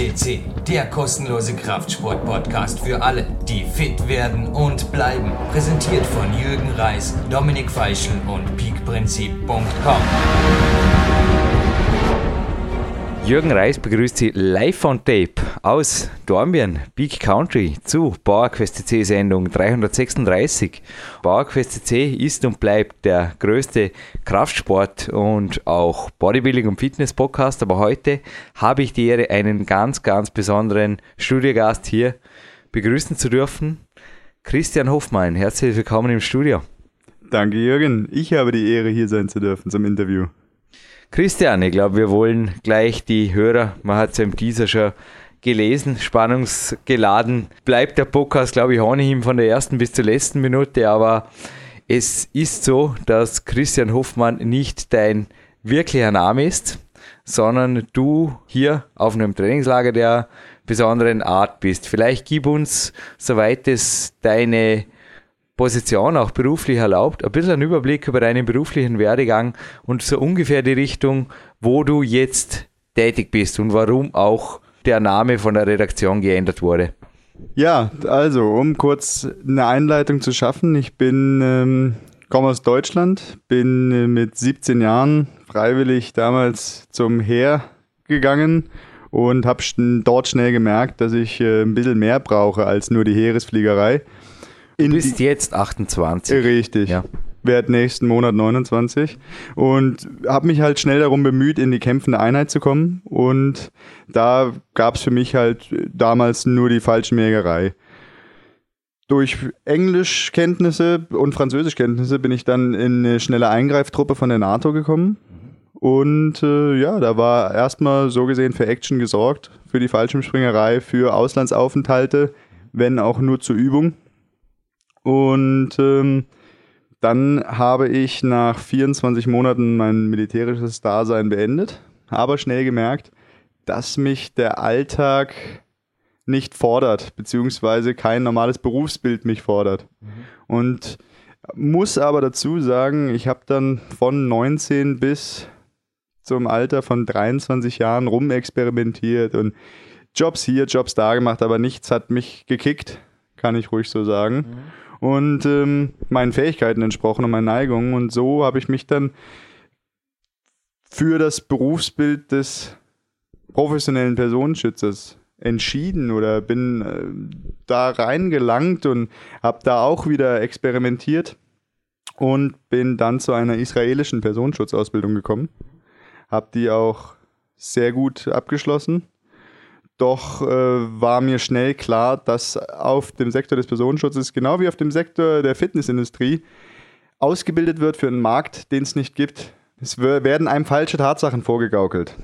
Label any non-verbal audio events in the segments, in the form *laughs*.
FCC, der kostenlose Kraftsport-Podcast für alle, die fit werden und bleiben. Präsentiert von Jürgen Reis, Dominik Feischl und peakprinzip.com. Jürgen Reis begrüßt Sie live on tape aus Dornbirn, Peak Country zu PowerQuest CC Sendung 336. PowerQuest CC ist und bleibt der größte Kraftsport und auch Bodybuilding und Fitness Podcast, aber heute habe ich die Ehre, einen ganz, ganz besonderen Studiogast hier begrüßen zu dürfen. Christian Hofmann, herzlich willkommen im Studio. Danke Jürgen, ich habe die Ehre hier sein zu dürfen zum Interview. Christian, ich glaube, wir wollen gleich die Hörer, man hat es ja im Teaser schon gelesen, spannungsgeladen. Bleibt der Podcast, glaube ich, ohnehin von der ersten bis zur letzten Minute, aber es ist so, dass Christian Hoffmann nicht dein wirklicher Name ist, sondern du hier auf einem Trainingslager der besonderen Art bist. Vielleicht gib uns, soweit es deine Position auch beruflich erlaubt, ein bisschen einen Überblick über deinen beruflichen Werdegang und so ungefähr die Richtung, wo du jetzt tätig bist und warum auch der Name von der Redaktion geändert wurde. Ja, also um kurz eine Einleitung zu schaffen, ich bin ähm, komme aus Deutschland, bin äh, mit 17 Jahren freiwillig damals zum Heer gegangen und habe dort schnell gemerkt, dass ich äh, ein bisschen mehr brauche als nur die Heeresfliegerei. Du bist jetzt 28. Richtig. Ja. Werd nächsten Monat 29 und habe mich halt schnell darum bemüht, in die kämpfende Einheit zu kommen. Und da gab es für mich halt damals nur die Fallschirmjägerei. Durch Englischkenntnisse und Französischkenntnisse bin ich dann in eine schnelle Eingreiftruppe von der NATO gekommen. Und äh, ja, da war erstmal so gesehen für Action gesorgt, für die Fallschirmspringerei, für Auslandsaufenthalte, wenn auch nur zur Übung. Und ähm, dann habe ich nach 24 Monaten mein militärisches Dasein beendet, aber schnell gemerkt, dass mich der Alltag nicht fordert, beziehungsweise kein normales Berufsbild mich fordert. Mhm. Und muss aber dazu sagen, ich habe dann von 19 bis zum Alter von 23 Jahren rumexperimentiert und Jobs hier, Jobs da gemacht, aber nichts hat mich gekickt, kann ich ruhig so sagen. Mhm und ähm, meinen Fähigkeiten entsprochen und meinen Neigungen. Und so habe ich mich dann für das Berufsbild des professionellen Personenschützers entschieden oder bin äh, da reingelangt und habe da auch wieder experimentiert und bin dann zu einer israelischen Personenschutzausbildung gekommen. Habe die auch sehr gut abgeschlossen doch äh, war mir schnell klar, dass auf dem Sektor des Personenschutzes, genau wie auf dem Sektor der Fitnessindustrie, ausgebildet wird für einen Markt, den es nicht gibt. Es werden einem falsche Tatsachen vorgegaukelt.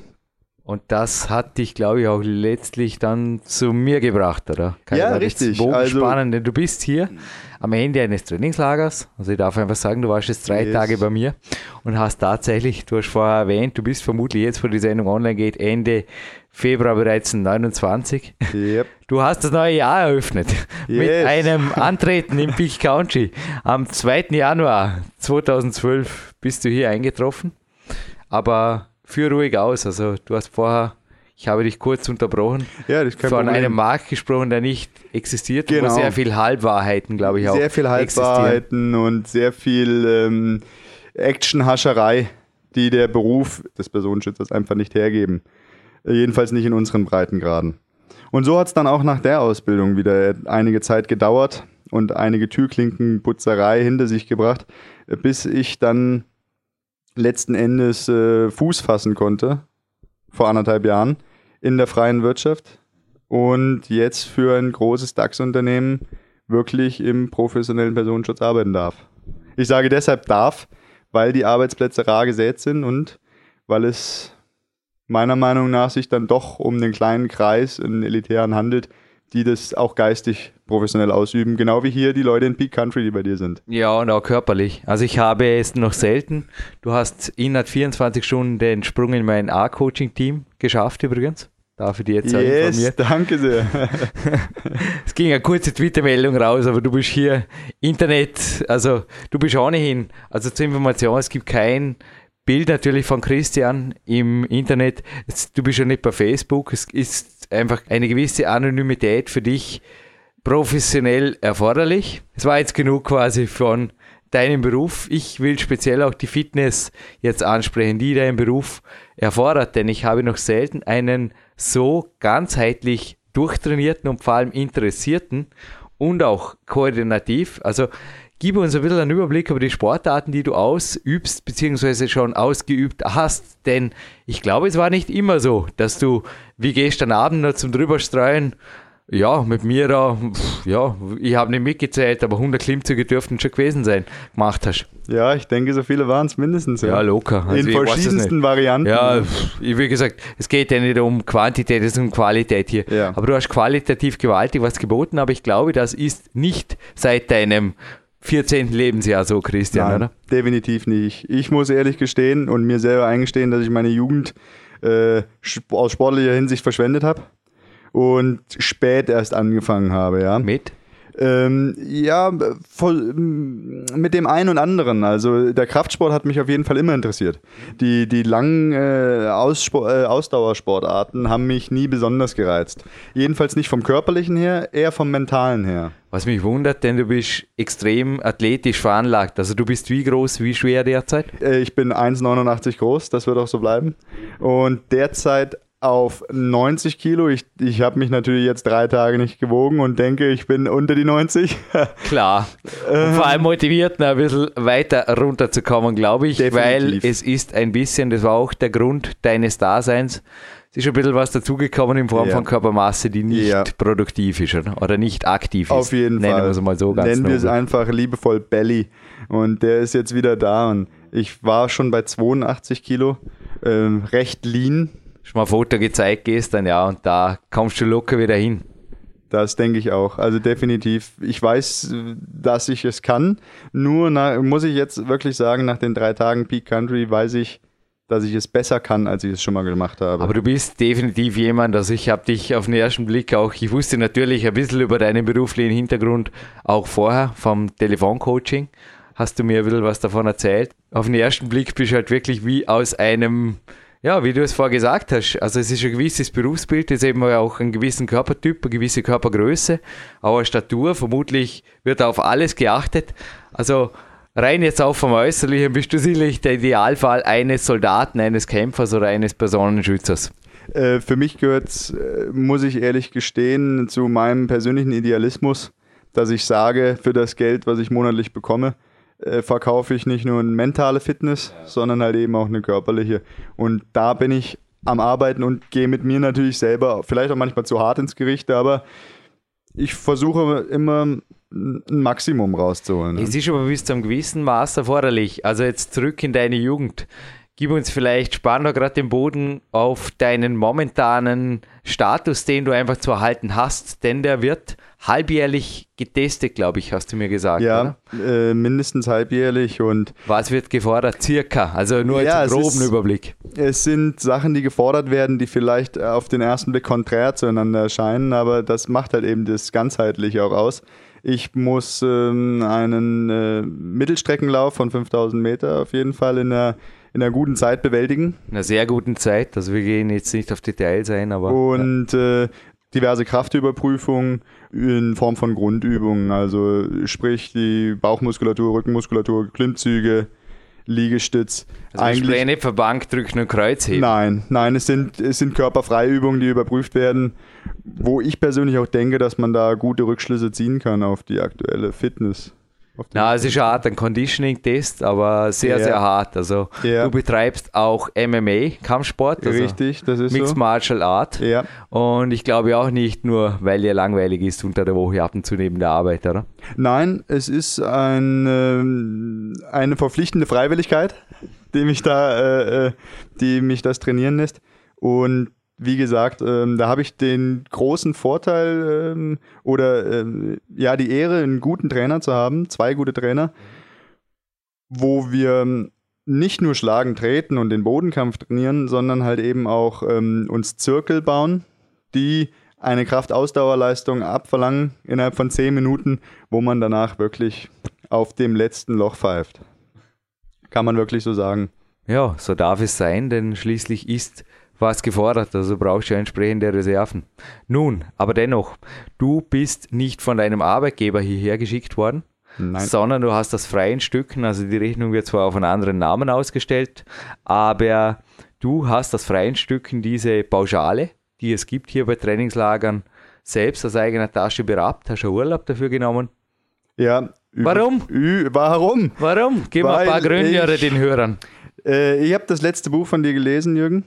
Und das hat dich, glaube ich, auch letztlich dann zu mir gebracht, oder? Kann ja, richtig. Also, spannend, denn du bist hier am Ende eines Trainingslagers. Also ich darf einfach sagen, du warst jetzt drei yes. Tage bei mir und hast tatsächlich, du hast vorher erwähnt, du bist vermutlich jetzt, wo die Sendung online geht, Ende Februar bereits 29. Yep. *laughs* Du hast das neue Jahr eröffnet yes. mit einem *laughs* Antreten im Peak Country. Am 2. Januar 2012 bist du hier eingetroffen. Aber führ ruhig aus. Also du hast vorher, ich habe dich kurz unterbrochen, ja, das von Problem. einem Markt gesprochen, der nicht existiert, genau. wo sehr viel Halbwahrheiten, glaube ich, auch Sehr viel Halbwahrheiten und sehr viel ähm, Actionhascherei, die der Beruf des Personenschützers einfach nicht hergeben. Jedenfalls nicht in unseren Breitengraden. Und so hat es dann auch nach der Ausbildung wieder einige Zeit gedauert und einige Türklinkenputzerei hinter sich gebracht, bis ich dann letzten Endes äh, Fuß fassen konnte, vor anderthalb Jahren, in der freien Wirtschaft und jetzt für ein großes DAX-Unternehmen wirklich im professionellen Personenschutz arbeiten darf. Ich sage deshalb darf, weil die Arbeitsplätze rar gesät sind und weil es meiner Meinung nach sich dann doch um den kleinen Kreis, einen elitären handelt, die das auch geistig professionell ausüben, genau wie hier die Leute in Peak Country, die bei dir sind. Ja, und auch körperlich. Also ich habe es noch selten. Du hast innerhalb 24 Stunden den Sprung in mein A-Coaching-Team geschafft übrigens. Darf ich dir jetzt yes, informiert. danke sehr. *laughs* es ging eine kurze Twitter-Meldung raus, aber du bist hier Internet, also du bist ohnehin, also zur Information, es gibt kein Bild natürlich von Christian im Internet. Du bist ja nicht bei Facebook. Es ist einfach eine gewisse Anonymität für dich professionell erforderlich. Es war jetzt genug quasi von deinem Beruf. Ich will speziell auch die Fitness jetzt ansprechen, die dein Beruf erfordert, denn ich habe noch selten einen so ganzheitlich durchtrainierten und vor allem interessierten und auch koordinativ. Also gib uns ein bisschen einen Überblick über die Sportarten, die du ausübst, beziehungsweise schon ausgeübt hast. Denn ich glaube, es war nicht immer so, dass du wie gestern Abend noch zum Drüberstreuen ja, mit mir da, ja, ich habe nicht mitgezählt, aber 100 Klimmzüge dürften schon gewesen sein, gemacht hast. Ja, ich denke, so viele waren es mindestens. Ja, locker. Also In verschiedensten Varianten. Ja, wie gesagt, es geht ja nicht um Quantität, es ist um Qualität hier. Ja. Aber du hast qualitativ gewaltig was geboten, aber ich glaube, das ist nicht seit deinem 14. Lebensjahr so, Christian, Nein, oder? Definitiv nicht. Ich muss ehrlich gestehen und mir selber eingestehen, dass ich meine Jugend äh, aus sportlicher Hinsicht verschwendet habe und spät erst angefangen habe, ja. Mit? Ähm, ja, voll, mit dem einen und anderen. Also der Kraftsport hat mich auf jeden Fall immer interessiert. Die, die langen äh, Ausspor äh, Ausdauersportarten haben mich nie besonders gereizt. Jedenfalls nicht vom körperlichen her, eher vom mentalen her. Was mich wundert, denn du bist extrem athletisch veranlagt. Also du bist wie groß, wie schwer derzeit? Äh, ich bin 1,89 groß, das wird auch so bleiben. Und derzeit auf 90 Kilo. Ich, ich habe mich natürlich jetzt drei Tage nicht gewogen und denke, ich bin unter die 90. *laughs* Klar. Und vor allem motiviert, ein bisschen weiter runterzukommen, glaube ich, Definitiv. weil es ist ein bisschen, das war auch der Grund deines Daseins. Es ist ein bisschen was dazugekommen in Form ja. von Körpermasse, die nicht ja. produktiv ist oder? oder nicht aktiv ist. Auf jeden Nennen Fall. Wir es mal so ganz Nennen wir es einfach liebevoll Belly. Und der ist jetzt wieder da und ich war schon bei 82 Kilo, ähm, recht lean schon mal ein Foto gezeigt gestern, ja, und da kommst du locker wieder hin. Das denke ich auch. Also definitiv. Ich weiß, dass ich es kann. Nur na, muss ich jetzt wirklich sagen, nach den drei Tagen Peak Country weiß ich, dass ich es besser kann, als ich es schon mal gemacht habe. Aber du bist definitiv jemand, also ich habe dich auf den ersten Blick auch, ich wusste natürlich ein bisschen über deinen beruflichen Hintergrund auch vorher vom Telefoncoaching. Hast du mir ein bisschen was davon erzählt? Auf den ersten Blick bist du halt wirklich wie aus einem ja, wie du es vorher gesagt hast, also es ist ein gewisses Berufsbild, es ist eben auch ein gewissen Körpertyp, eine gewisse Körpergröße, eine Statur, vermutlich wird auf alles geachtet. Also rein jetzt auch vom Äußerlichen bist du sicherlich der Idealfall eines Soldaten, eines Kämpfers oder eines Personenschützers. Äh, für mich gehört es, äh, muss ich ehrlich gestehen, zu meinem persönlichen Idealismus, dass ich sage, für das Geld, was ich monatlich bekomme, äh, verkaufe ich nicht nur eine mentale Fitness, ja. sondern halt eben auch eine körperliche. Und da bin ich am Arbeiten und gehe mit mir natürlich selber, vielleicht auch manchmal zu hart ins Gericht, aber ich versuche immer ein Maximum rauszuholen. Ne? Es ist aber bis zu einem gewissen Maß erforderlich. Also jetzt zurück in deine Jugend. Gib uns vielleicht, spann da gerade den Boden auf deinen momentanen Status, den du einfach zu erhalten hast, denn der wird halbjährlich getestet, glaube ich, hast du mir gesagt. Ja, äh, mindestens halbjährlich und. Was wird gefordert? Circa, also nur ja, als groben ist, Überblick. Es sind Sachen, die gefordert werden, die vielleicht auf den ersten Blick konträr zueinander erscheinen, aber das macht halt eben das ganzheitliche auch aus. Ich muss ähm, einen äh, Mittelstreckenlauf von 5000 Meter auf jeden Fall in einer in einer guten Zeit bewältigen. In einer sehr guten Zeit, also wir gehen jetzt nicht auf Details ein, aber. Und ja. äh, diverse Kraftüberprüfungen in Form von Grundübungen, also sprich die Bauchmuskulatur, Rückenmuskulatur, Klimmzüge, Liegestütz. Also Eigentlich nicht für Bankdrücken und Kreuzheben? Nein, nein, es sind, es sind Körperfreiübungen, die überprüft werden, wo ich persönlich auch denke, dass man da gute Rückschlüsse ziehen kann auf die aktuelle Fitness. Na, es ist hart, ein Conditioning-Test, aber sehr, ja. sehr hart. Also ja. du betreibst auch MMA, Kampfsport. Also Richtig, das ist Mixed so. Martial Art. Ja. Und ich glaube auch nicht nur, weil dir langweilig ist unter der Woche ab und zu neben der Arbeit, oder? Nein, es ist ein, äh, eine verpflichtende Freiwilligkeit, die mich da, äh, äh die mich das trainieren lässt. Und wie gesagt, ähm, da habe ich den großen Vorteil ähm, oder ähm, ja die Ehre, einen guten Trainer zu haben, zwei gute Trainer, wo wir nicht nur schlagen, treten und den Bodenkampf trainieren, sondern halt eben auch ähm, uns Zirkel bauen, die eine Kraftausdauerleistung abverlangen innerhalb von zehn Minuten, wo man danach wirklich auf dem letzten Loch pfeift. Kann man wirklich so sagen. Ja, so darf es sein, denn schließlich ist was gefordert, also brauchst du entsprechende Reserven. Nun, aber dennoch, du bist nicht von deinem Arbeitgeber hierher geschickt worden, Nein. sondern du hast das freien Stücken, also die Rechnung wird zwar auf einen anderen Namen ausgestellt, aber du hast das freien Stücken diese Pauschale, die es gibt hier bei Trainingslagern, selbst aus eigener Tasche berappt, hast du Urlaub dafür genommen. Ja. Warum? Warum? Warum? Gib mal ein paar Gründe den Hörern. Äh, ich habe das letzte Buch von dir gelesen, Jürgen.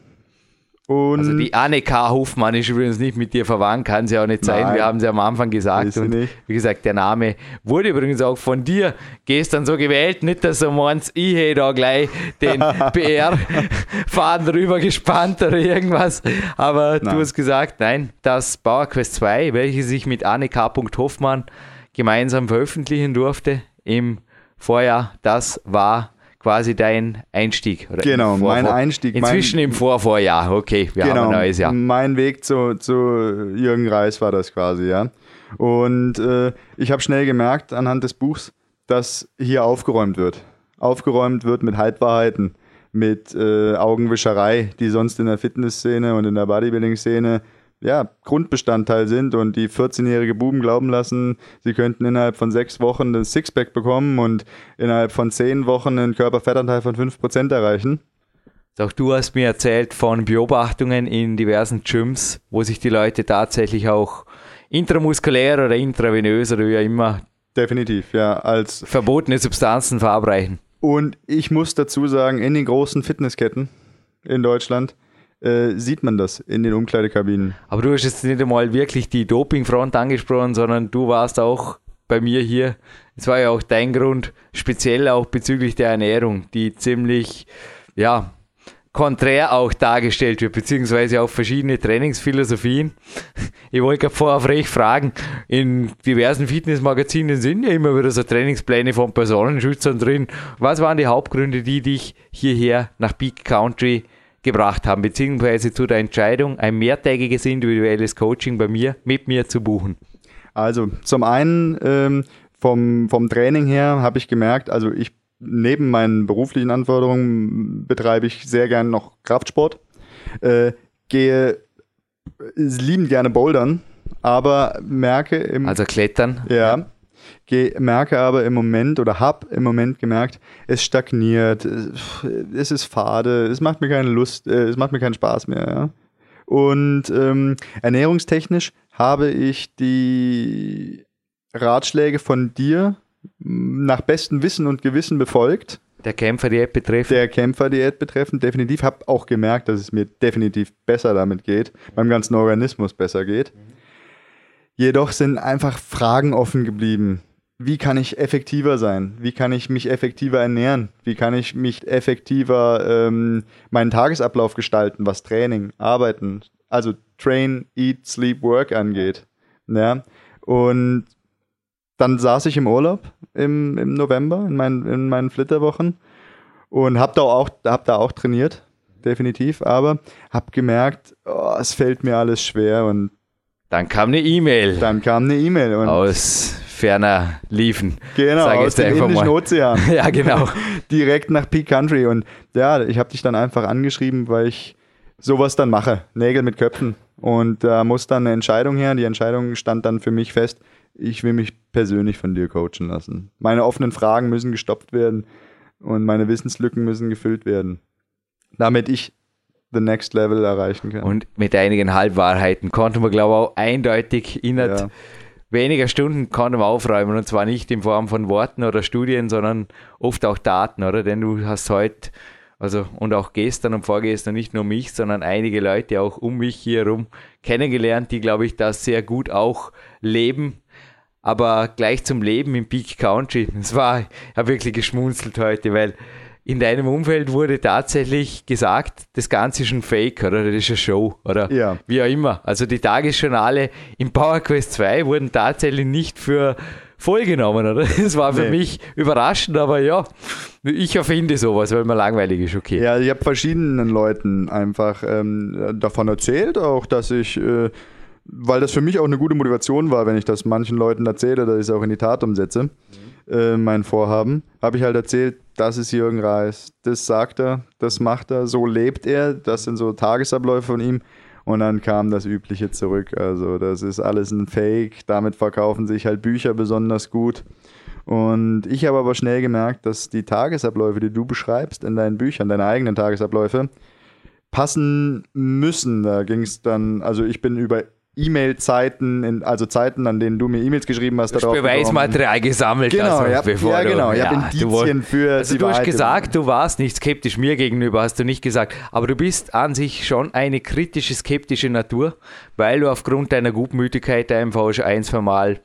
Und Also die Anne K. Hofmann ist übrigens nicht mit dir verwandt, kann sie auch nicht sein. Nein. Wir haben sie am Anfang gesagt. Und nicht. wie gesagt, der Name wurde übrigens auch von dir gestern so gewählt. Nicht, dass du meinst, ich hätte da gleich den *laughs* PR-Faden rüber gespannt oder irgendwas. Aber Nein. du hast gesagt, nein, das Power Quest 2, welches ich mit Anne K. Hoffmann gemeinsam veröffentlichen durfte im Vorjahr, das war quasi dein Einstieg. Oder Genau, Vor- mein Vor- Einstieg, mein- Inzwischen im Vorvorjahr, okay, wir haben genau, ein neues Jahr. mein Weg zu, zu Jürgen Reis war das quasi, ja. Und äh, ich habe schnell gemerkt anhand des Buchs, dass hier aufgeräumt wird. Aufgeräumt wird mit Halbwahrheiten, mit äh, Augenwischerei, die sonst in der Fitnessszene und in der Bodybuilding-Szene ja, Grundbestandteil sind und die 14-jährige Buben glauben lassen, sie könnten innerhalb von sechs Wochen das Sixpack bekommen und innerhalb von zehn Wochen einen Körperfettanteil von 5% erreichen. Auch du hast mir erzählt von Beobachtungen in diversen Gyms, wo sich die Leute tatsächlich auch intramuskulär oder intravenös oder wie auch immer Definitiv, ja. Als verbotene Substanzen verabreichen. Und ich muss dazu sagen, in den großen Fitnessketten in Deutschland äh, sieht man das in den Umkleidekabinen. Aber du hast jetzt nicht einmal wirklich die Dopingfront angesprochen, sondern du warst auch bei mir hier. Es war ja auch dein Grund, speziell auch bezüglich der Ernährung, die ziemlich, ja, konträr auch dargestellt wird, beziehungsweise auch verschiedene Trainingsphilosophien. Ich wollte gerade vorher frech fragen, in diversen Fitnessmagazinen sind ja immer wieder so Trainingspläne von Personenschützern drin. Was waren die Hauptgründe, die dich hierher nach Peak Country gebracht haben, beziehungsweise zu der Entscheidung, ein mehrtägiges individuelles Coaching bei mir, mit mir zu buchen? Also zum einen ähm, vom, vom Training her habe ich gemerkt, also ich neben meinen beruflichen Anforderungen betreibe ich sehr gerne noch Kraftsport, äh, gehe liebend gerne bouldern, aber merke im Also Klettern. Ja. Merke aber im Moment oder habe im Moment gemerkt, es stagniert, es- ist fade, es macht mir keine Lust, äh, es macht mir keinen Spaß mehr. Ja? Und ähm, ernährungstechnisch habe ich die Ratschläge von dir nach bestem Wissen und Gewissen befolgt, Der Kämpfer, die App betrifft. der Kämpferdiät betreffend. Definitiv habe auch gemerkt, dass es mir definitiv besser damit geht, meinem ganzen Organismus besser geht. Jedoch sind einfach Fragen offen geblieben. Wie kann ich effektiver sein? Wie kann ich mich effektiver ernähren? Wie kann ich mich effektiver ähm, meinen Tagesablauf gestalten, was Training, Arbeiten, also Train, Eat, Sleep, Work angeht? Ja? Und dann saß ich im Urlaub im, im November in, meinen in meinen Flitterwochen und habe da, auch, hab da auch trainiert, definitiv, aber habe gemerkt, oh, es fällt mir alles schwer und Dann kam eine E-Mail dann kam eine E-Mail aus ferner Liefen. genau, sag aus dem Indischen mal. Ozean, *laughs* Ja, genau. *laughs* direkt nach Peak Country und ja, ich habe dich dann einfach angeschrieben, weil ich sowas dann mache, Nägel mit Köpfen und da muss dann eine Entscheidung her, die Entscheidung stand dann für mich fest, ich will mich persönlich von dir coachen lassen. Meine offenen Fragen müssen gestopft werden und meine Wissenslücken müssen gefüllt werden, damit ich the next level erreichen kann. Und mit einigen Halbwahrheiten konnten wir, glaube ich, auch eindeutig innerhalb Ja. weniger Stunden konnten wir aufräumen. Und zwar nicht in Form von Worten oder Studien, sondern oft auch Daten, oder? Denn du hast heute, also und auch gestern und vorgestern nicht nur mich, sondern einige Leute auch um mich hier herum kennengelernt, die, glaube ich, das sehr gut auch leben. Aber gleich zum Leben im Peak Country. *laughs* Es war, ich habe wirklich geschmunzelt heute, weil in deinem Umfeld wurde tatsächlich gesagt, das Ganze ist ein Fake, oder? Das ist eine Show, oder? Ja. Wie auch immer. Also die Tagesjournale im Power Quest 2 wurden tatsächlich nicht für voll genommen, oder? *laughs* Das war für Nee. mich überraschend, aber ja, ich erfinde sowas, weil mir langweilig ist, okay. Ja, ich habe verschiedenen Leuten einfach ähm, davon erzählt, auch dass ich, äh, weil das für mich auch eine gute Motivation war, wenn ich das manchen Leuten erzähle, dass ich es auch in die Tat umsetze. Äh, mein Vorhaben, habe ich halt erzählt, das ist Jürgen Reis, das sagt er, das macht er, so lebt er, das sind so Tagesabläufe von ihm. Und dann kam das Übliche zurück. Also, das ist alles ein Fake. Damit verkaufen sich halt Bücher besonders gut. Und ich habe aber schnell gemerkt, dass die Tagesabläufe, die du beschreibst in deinen Büchern, deine eigenen Tagesabläufe, passen müssen. Da ging es dann, also ich bin über E-Mail-Zeiten, also Zeiten, an denen du mir E-Mails geschrieben hast. Du hast Beweismaterial gesammelt. Genau, also, ja, bevor ja, genau. Du, ich ja, habe Indizien für also die Du hast gesagt, du warst nicht skeptisch mir gegenüber, hast du nicht gesagt. Aber du bist an sich schon eine kritische, skeptische Natur, weil du aufgrund deiner Gutmütigkeit einfach schon ein, zwei Mal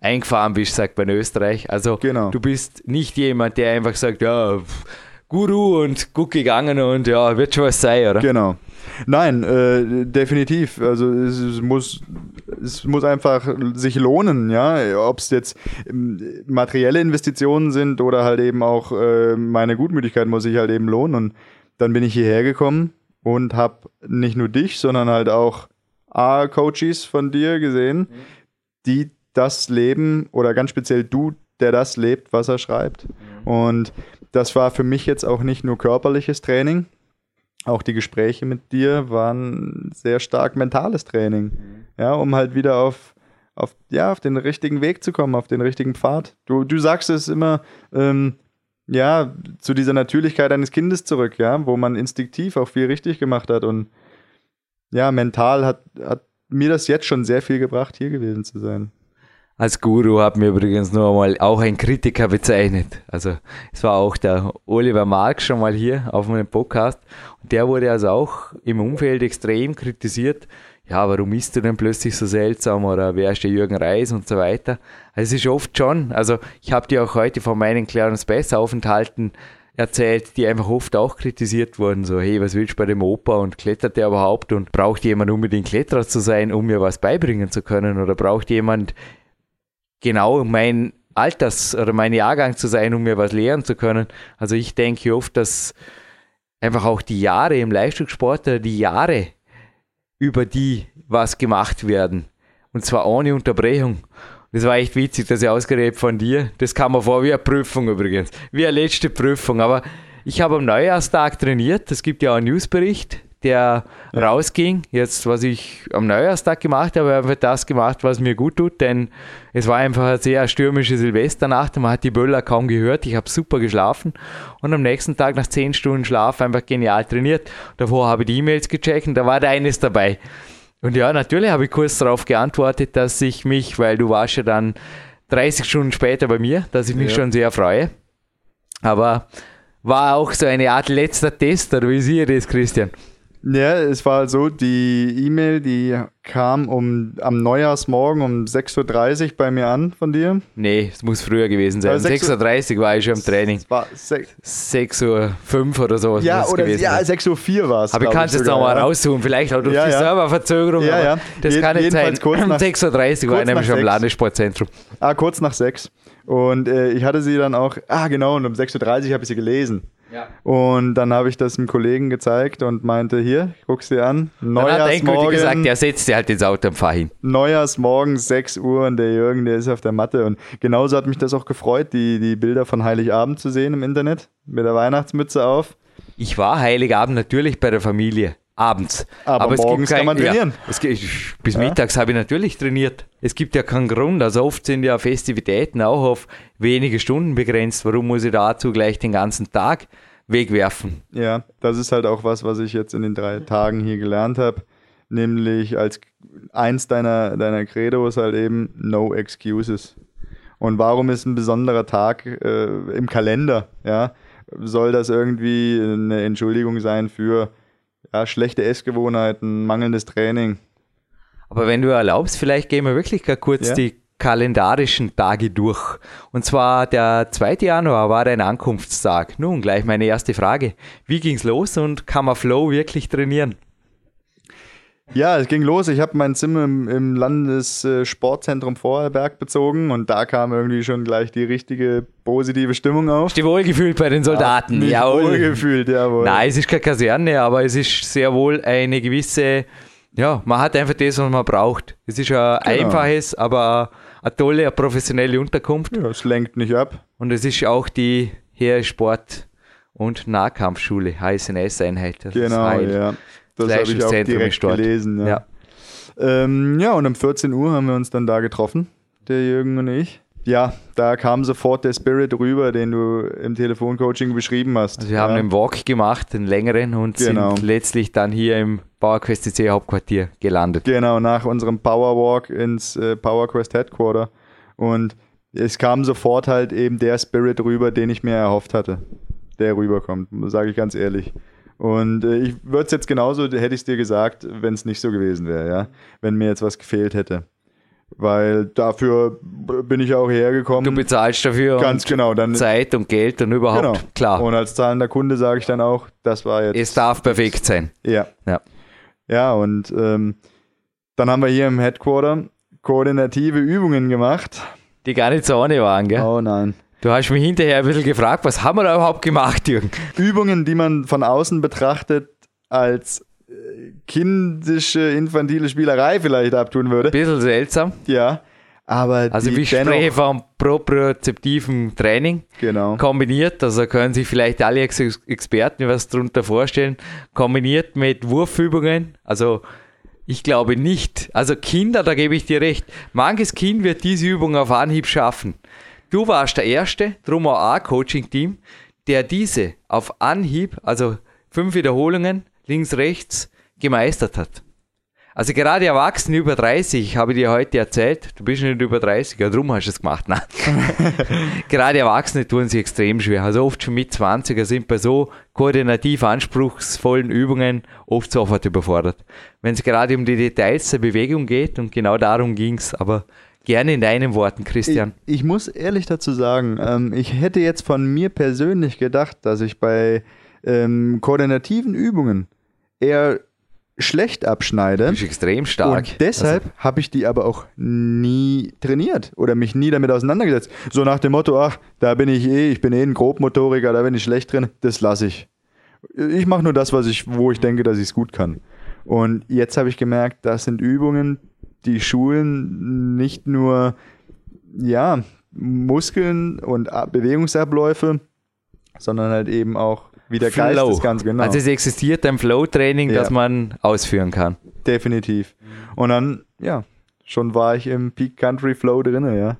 eingefahren bist, sagt man in Österreich. Also Genau. du bist nicht jemand, der einfach sagt, ja, pff, Guru und gut gegangen und ja, wird schon was sein, oder? Genau. Nein, äh, definitiv. Also es, es muss es muss einfach sich lohnen, ja. Ob es jetzt ähm, materielle Investitionen sind oder halt eben auch äh, meine Gutmütigkeit muss sich halt eben lohnen. Und dann bin ich hierher gekommen und habe nicht nur dich, sondern halt auch A-Coaches von dir gesehen, die das leben oder ganz speziell du, der das lebt, was er schreibt. Und das war für mich jetzt auch nicht nur körperliches Training, auch die Gespräche mit dir waren sehr stark mentales Training. Ja, um halt wieder auf, auf, ja, auf den richtigen Weg zu kommen, auf den richtigen Pfad. Du, du sagst es immer, ähm, ja, zu dieser Natürlichkeit eines Kindes zurück, ja, wo man instinktiv auch viel richtig gemacht hat. Und ja, mental hat, hat mir das jetzt schon sehr viel gebracht, hier gewesen zu sein. Als Guru hat mir übrigens nur einmal auch ein Kritiker bezeichnet. Also es war auch der Oliver Marx schon mal hier auf meinem Podcast. Und der wurde also auch im Umfeld extrem kritisiert. Ja, warum ist du denn plötzlich so seltsam oder wer ist der Jürgen Reis und so weiter. Also es ist oft schon, also ich habe dir auch heute von meinen Clarence Bass Aufenthalten erzählt, die einfach oft auch kritisiert wurden. So, hey, was willst du bei dem Opa und klettert der überhaupt und braucht jemand unbedingt Kletterer zu sein, um mir was beibringen zu können oder braucht jemand genau mein Alters- oder mein Jahrgang zu sein, um mir was lehren zu können. Also ich denke oft, dass einfach auch die Jahre im Leistungssport oder die Jahre, über die was gemacht werden, und zwar ohne Unterbrechung. Das war echt witzig, dass ich ausgeredet von dir. Das kam mir vor wie eine Prüfung übrigens. Wie eine letzte Prüfung. Aber ich habe am Neujahrstag trainiert. Es gibt ja auch einen Newsbericht, der rausging. Jetzt, was ich am Neujahrstag gemacht habe, habe ich das gemacht, was mir gut tut, denn es war einfach eine sehr stürmische Silvesternacht und man hat die Böller kaum gehört. Ich habe super geschlafen und am nächsten Tag nach 10 Stunden Schlaf einfach genial trainiert. Davor habe ich die E-Mails gecheckt und da war da eines dabei. Und ja, natürlich habe ich kurz darauf geantwortet, dass ich mich, weil du warst ja dann 30 Stunden später bei mir, dass ich mich Ja. schon sehr freue. Aber war auch so eine Art letzter Test, oder wie sieh ihr das, Christian? Ja, es war so, die E-Mail, die kam um, am Neujahrsmorgen um 6.30 Uhr bei mir an von dir. Nee, es muss früher gewesen sein. Um Aber 6 Uhr- 6.30 Uhr war ich schon im Training. Es war sech, 6.05 Uhr oder so. ja, oder gewesen ja, sein. 6.04 Uhr war es. Aber ich kann es jetzt nochmal ja. raussuchen. Vielleicht auch durch Ja, die ja. Serververzögerung. Ja, ja. Das Je- kann nicht sein. jedenfalls kurz Um nach- 6.30 Uhr war ich kurz nämlich schon im sechs. Landessportzentrum. Ah, kurz nach 6. Und äh, ich hatte sie dann auch, ah genau, und um 6.30 Uhr habe ich sie gelesen. Ja. Und dann habe ich das einem Kollegen gezeigt und meinte, hier, guck's dir an. Neujahrsmorgen, gesagt, der setzt dir halt ins Auto und fahr hin. Neujahrsmorgen 6 Uhr und der Jürgen, der ist auf der Matte. Und genauso hat mich das auch gefreut, die, die Bilder von Heiligabend zu sehen im Internet. Mit der Weihnachtsmütze auf. Ich war Heiligabend natürlich bei der Familie. Abends. Aber es gibt morgens kann man trainieren. Ja, gibt, bis mittags habe ich natürlich trainiert. Es gibt ja keinen Grund. Also oft sind ja Festivitäten auch auf wenige Stunden begrenzt. Warum muss ich dazu gleich den ganzen Tag wegwerfen? Ja, das ist halt auch was, was ich jetzt in den drei Tagen hier gelernt habe. Nämlich als eins deiner, deiner Credos halt eben No Excuses. Und warum ist ein besonderer Tag äh, im Kalender? Ja, soll das irgendwie eine Entschuldigung sein für ja, schlechte Essgewohnheiten, mangelndes Training? Aber wenn du erlaubst, vielleicht gehen wir wirklich gar kurz Ja. die kalendarischen Tage durch. Und zwar der 2. Januar war dein Ankunftstag. Nun, gleich meine erste Frage. Wie ging's los und kann man Flow wirklich trainieren? Ja, es ging los. Ich habe mein Zimmer im, im Landessportzentrum Vorarlberg bezogen und da kam irgendwie schon gleich die richtige positive Stimmung auf. Du wohlgefühlt bei den Soldaten? Mich Jawohl. wohlgefühlt, jawohl. Nein, es ist keine Kaserne, aber es ist sehr wohl eine gewisse, ja, man hat einfach das, was man braucht. Es ist ein Genau. einfaches, aber eine tolle, eine professionelle Unterkunft. Ja, es lenkt nicht ab. Und es ist auch die Heersport- und Nahkampfschule, HSNS-Einheit. Genau, ja. Das habe ich auch direkt gelesen. Ja. Ja. Ähm, ja, und um 14 Uhr haben wir uns dann da getroffen, der Jürgen und ich. Ja, da kam sofort der Spirit rüber, den du im Telefoncoaching beschrieben hast. Also wir haben ja. einen Walk gemacht, einen längeren, und Genau. sind letztlich dann hier im PowerQuest CC Hauptquartier gelandet. Genau, nach unserem Powerwalk ins äh, PowerQuest Headquarter. Und es kam sofort halt eben der Spirit rüber, den ich mir erhofft hatte. Der rüberkommt, sage ich ganz ehrlich. Und äh, ich würde es jetzt genauso, hätte ich es dir gesagt, wenn es nicht so gewesen wäre, ja. Wenn mir jetzt was gefehlt hätte. Weil dafür bin ich auch hergekommen. Du bezahlst dafür Ganz genau, dann Zeit und Geld und überhaupt, genau. klar. Und als zahlender Kunde sage ich dann auch, das war jetzt. es darf perfekt sein. Ja. Ja. Ja, und ähm, dann haben wir hier im Headquarter koordinative Übungen gemacht. Die gar nicht so ohne waren, gell? Oh nein. Du hast mich hinterher ein bisschen gefragt, was haben wir da überhaupt gemacht, Jürgen? Übungen, die man von außen betrachtet als äh, kindische, infantile Spielerei vielleicht abtun würde. Ein bisschen seltsam. Ja. Aber Also ich spreche dennoch, von propriozeptivem Training genau. kombiniert, also können sich vielleicht alle Ex Experten was darunter vorstellen, kombiniert mit Wurfübungen, also ich glaube nicht, also Kinder, da gebe ich dir recht, manches Kind wird diese Übung auf Anhieb schaffen. Du warst der Erste, drum auch ein Coaching-Team, der diese auf Anhieb, also fünf Wiederholungen, links, rechts, gemeistert hat. Also gerade Erwachsene über 30, ich habe dir heute erzählt, du bist nicht über 30, ja drum hast du es gemacht. Nein. *laughs* gerade Erwachsene tun sich extrem schwer. Also oft schon mit 20er sind bei so koordinativ anspruchsvollen Übungen oft sofort überfordert. Wenn es gerade um die Details der Bewegung geht und genau darum ging es, aber gerne in deinen Worten, Christian. Ich, ich muss ehrlich dazu sagen, ähm, ich hätte jetzt von mir persönlich gedacht, dass ich bei ähm, koordinativen Übungen eher schlecht abschneide. Du bist extrem stark. Also Und deshalb habe ich die aber auch nie trainiert oder mich nie damit auseinandergesetzt. So nach dem Motto, ach, da bin ich eh, ich bin eh ein Grobmotoriker, da bin ich schlecht drin, das lasse ich. Ich mache nur das, was ich, wo ich denke, dass ich es gut kann. Und jetzt habe ich gemerkt, das sind Übungen, die schulen nicht nur ja, Muskeln und Bewegungsabläufe, sondern halt eben auch wie der Geist Flow. des Ganzen, genau. Also es existiert ein Flow-Training, Ja. das man ausführen kann. Definitiv. Und dann, ja, schon war ich im Peak Country Flow drin, ja.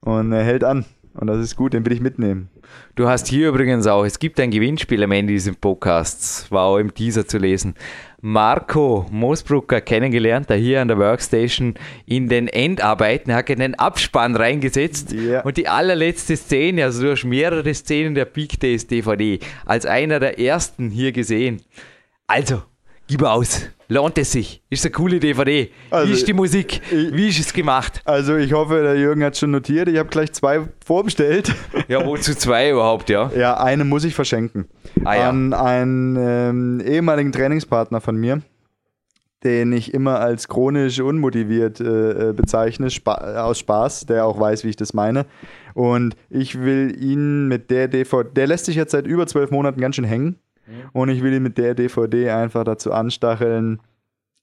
Und er hält an. Und das ist gut, den will ich mitnehmen. Du hast hier übrigens auch, es gibt ein Gewinnspiel am Ende dieses Podcasts, war auch im Teaser zu lesen. Marco Moosbrucker kennengelernt, der hier an der Workstation in den Endarbeiten, er hat einen Abspann reingesetzt Ja. und die allerletzte Szene, also du hast mehrere Szenen der Peak Days DVD als einer der ersten hier gesehen. Also, gib aus, lohnt es sich, ist eine coole DVD. Also, Wie ist die Musik? ich- Wie ist es gemacht? Also ich hoffe, der Jürgen hat schon notiert. Ich habe gleich zwei vorbestellt. *laughs* Ja, wozu zwei überhaupt, ja? ja, eine muss ich verschenken. Ah, ja. An einen ähm, ehemaligen Trainingspartner von mir, den ich immer als chronisch unmotiviert äh, äh, bezeichne, spa aus Spaß, der auch weiß, wie ich das meine. Und ich will ihn mit der DVD, der lässt sich jetzt seit über zwölf Monaten ganz schön hängen. Und ich will ihn mit der DVD einfach dazu anstacheln,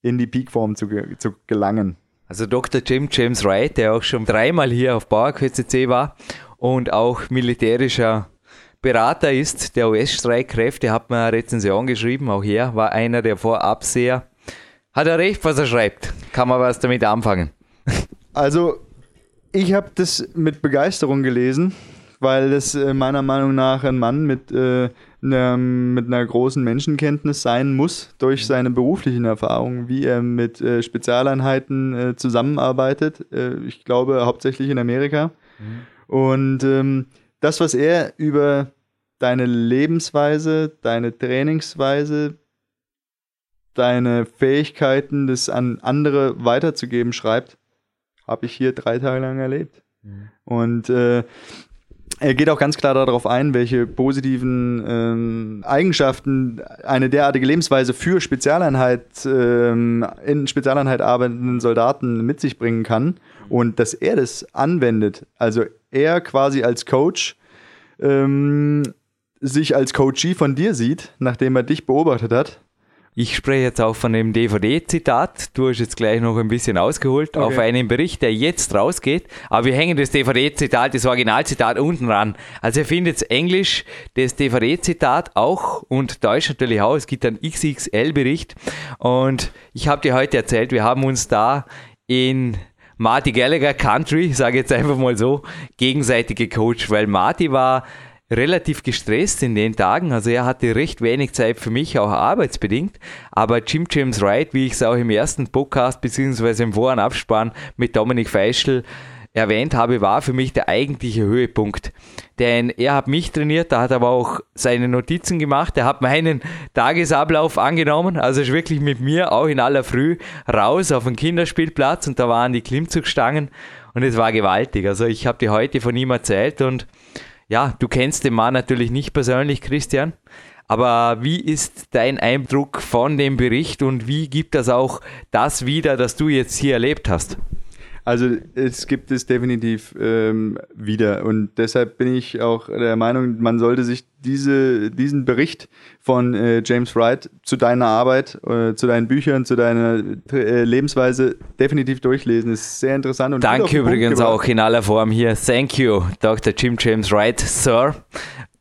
in die Peakform zu, zu gelangen. Also Dr. Jim James Wright, der auch schon dreimal hier auf PowerQuest.cc war und auch militärischer Berater ist der US-Streitkräfte, hat mir eine Rezension geschrieben, auch er war einer der vorab sehr, hat er recht, was er schreibt, kann man was damit anfangen. *laughs* Also, ich habe das mit Begeisterung gelesen, weil das äh, meiner Meinung nach ein Mann mit, äh, einer, mit einer großen Menschenkenntnis sein muss, durch seine beruflichen Erfahrungen, wie er mit äh, Spezialeinheiten äh, zusammenarbeitet. Äh, ich glaube, hauptsächlich in Amerika. Und ähm, das, was er über deine Lebensweise, deine Trainingsweise, deine Fähigkeiten, das an andere weiterzugeben, schreibt, habe ich hier drei Tage lang erlebt. Und äh, er geht auch ganz klar darauf ein, welche positiven ähm, Eigenschaften eine derartige Lebensweise für Spezialeinheit, ähm, in Spezialeinheit arbeitenden Soldaten mit sich bringen kann und dass er das anwendet. Also er quasi als Coach ähm, sich als Coachee von dir sieht, nachdem er dich beobachtet hat Ich spreche jetzt auch von dem DVD-Zitat. Du hast jetzt gleich noch ein bisschen ausgeholt okay. auf einen Bericht, der jetzt rausgeht. Aber wir hängen das DVD-Zitat, das Originalzitat unten ran. Also ihr findet Englisch das DVD-Zitat auch und Deutsch natürlich auch. Es gibt einen XXL-Bericht. Und ich habe dir heute erzählt, wir haben uns da in Marty Gallagher Country, sage jetzt einfach mal so, gegenseitig gecoacht, weil Marty war relativ gestresst in den Tagen. Also er hatte recht wenig Zeit für mich, auch arbeitsbedingt. Aber Jim James Wright, wie ich es auch im ersten Podcast beziehungsweise im Voran Abspann mit Dominik Feischl erwähnt habe, war für mich der eigentliche Höhepunkt. Denn er hat mich trainiert, da hat er aber auch seine Notizen gemacht, er hat meinen Tagesablauf angenommen, also ist wirklich mit mir auch in aller Früh raus auf den Kinderspielplatz und da waren die Klimmzugstangen und es war gewaltig. Also ich habe dir heute von ihm erzählt und ja, du kennst den Mann natürlich nicht persönlich, Christian. Aber wie ist dein Eindruck von dem Bericht und wie gibt das auch das wieder, das du jetzt hier erlebt hast? Also es gibt es definitiv ähm, wieder und deshalb bin ich auch der Meinung, man sollte sich diese, diesen Bericht von äh, James Wright zu deiner Arbeit, äh, zu deinen Büchern, zu deiner äh, Lebensweise definitiv durchlesen. ist sehr interessant. Und Danke übrigens auch in aller Form hier. Thank you, Dr. Jim James Wright, Sir,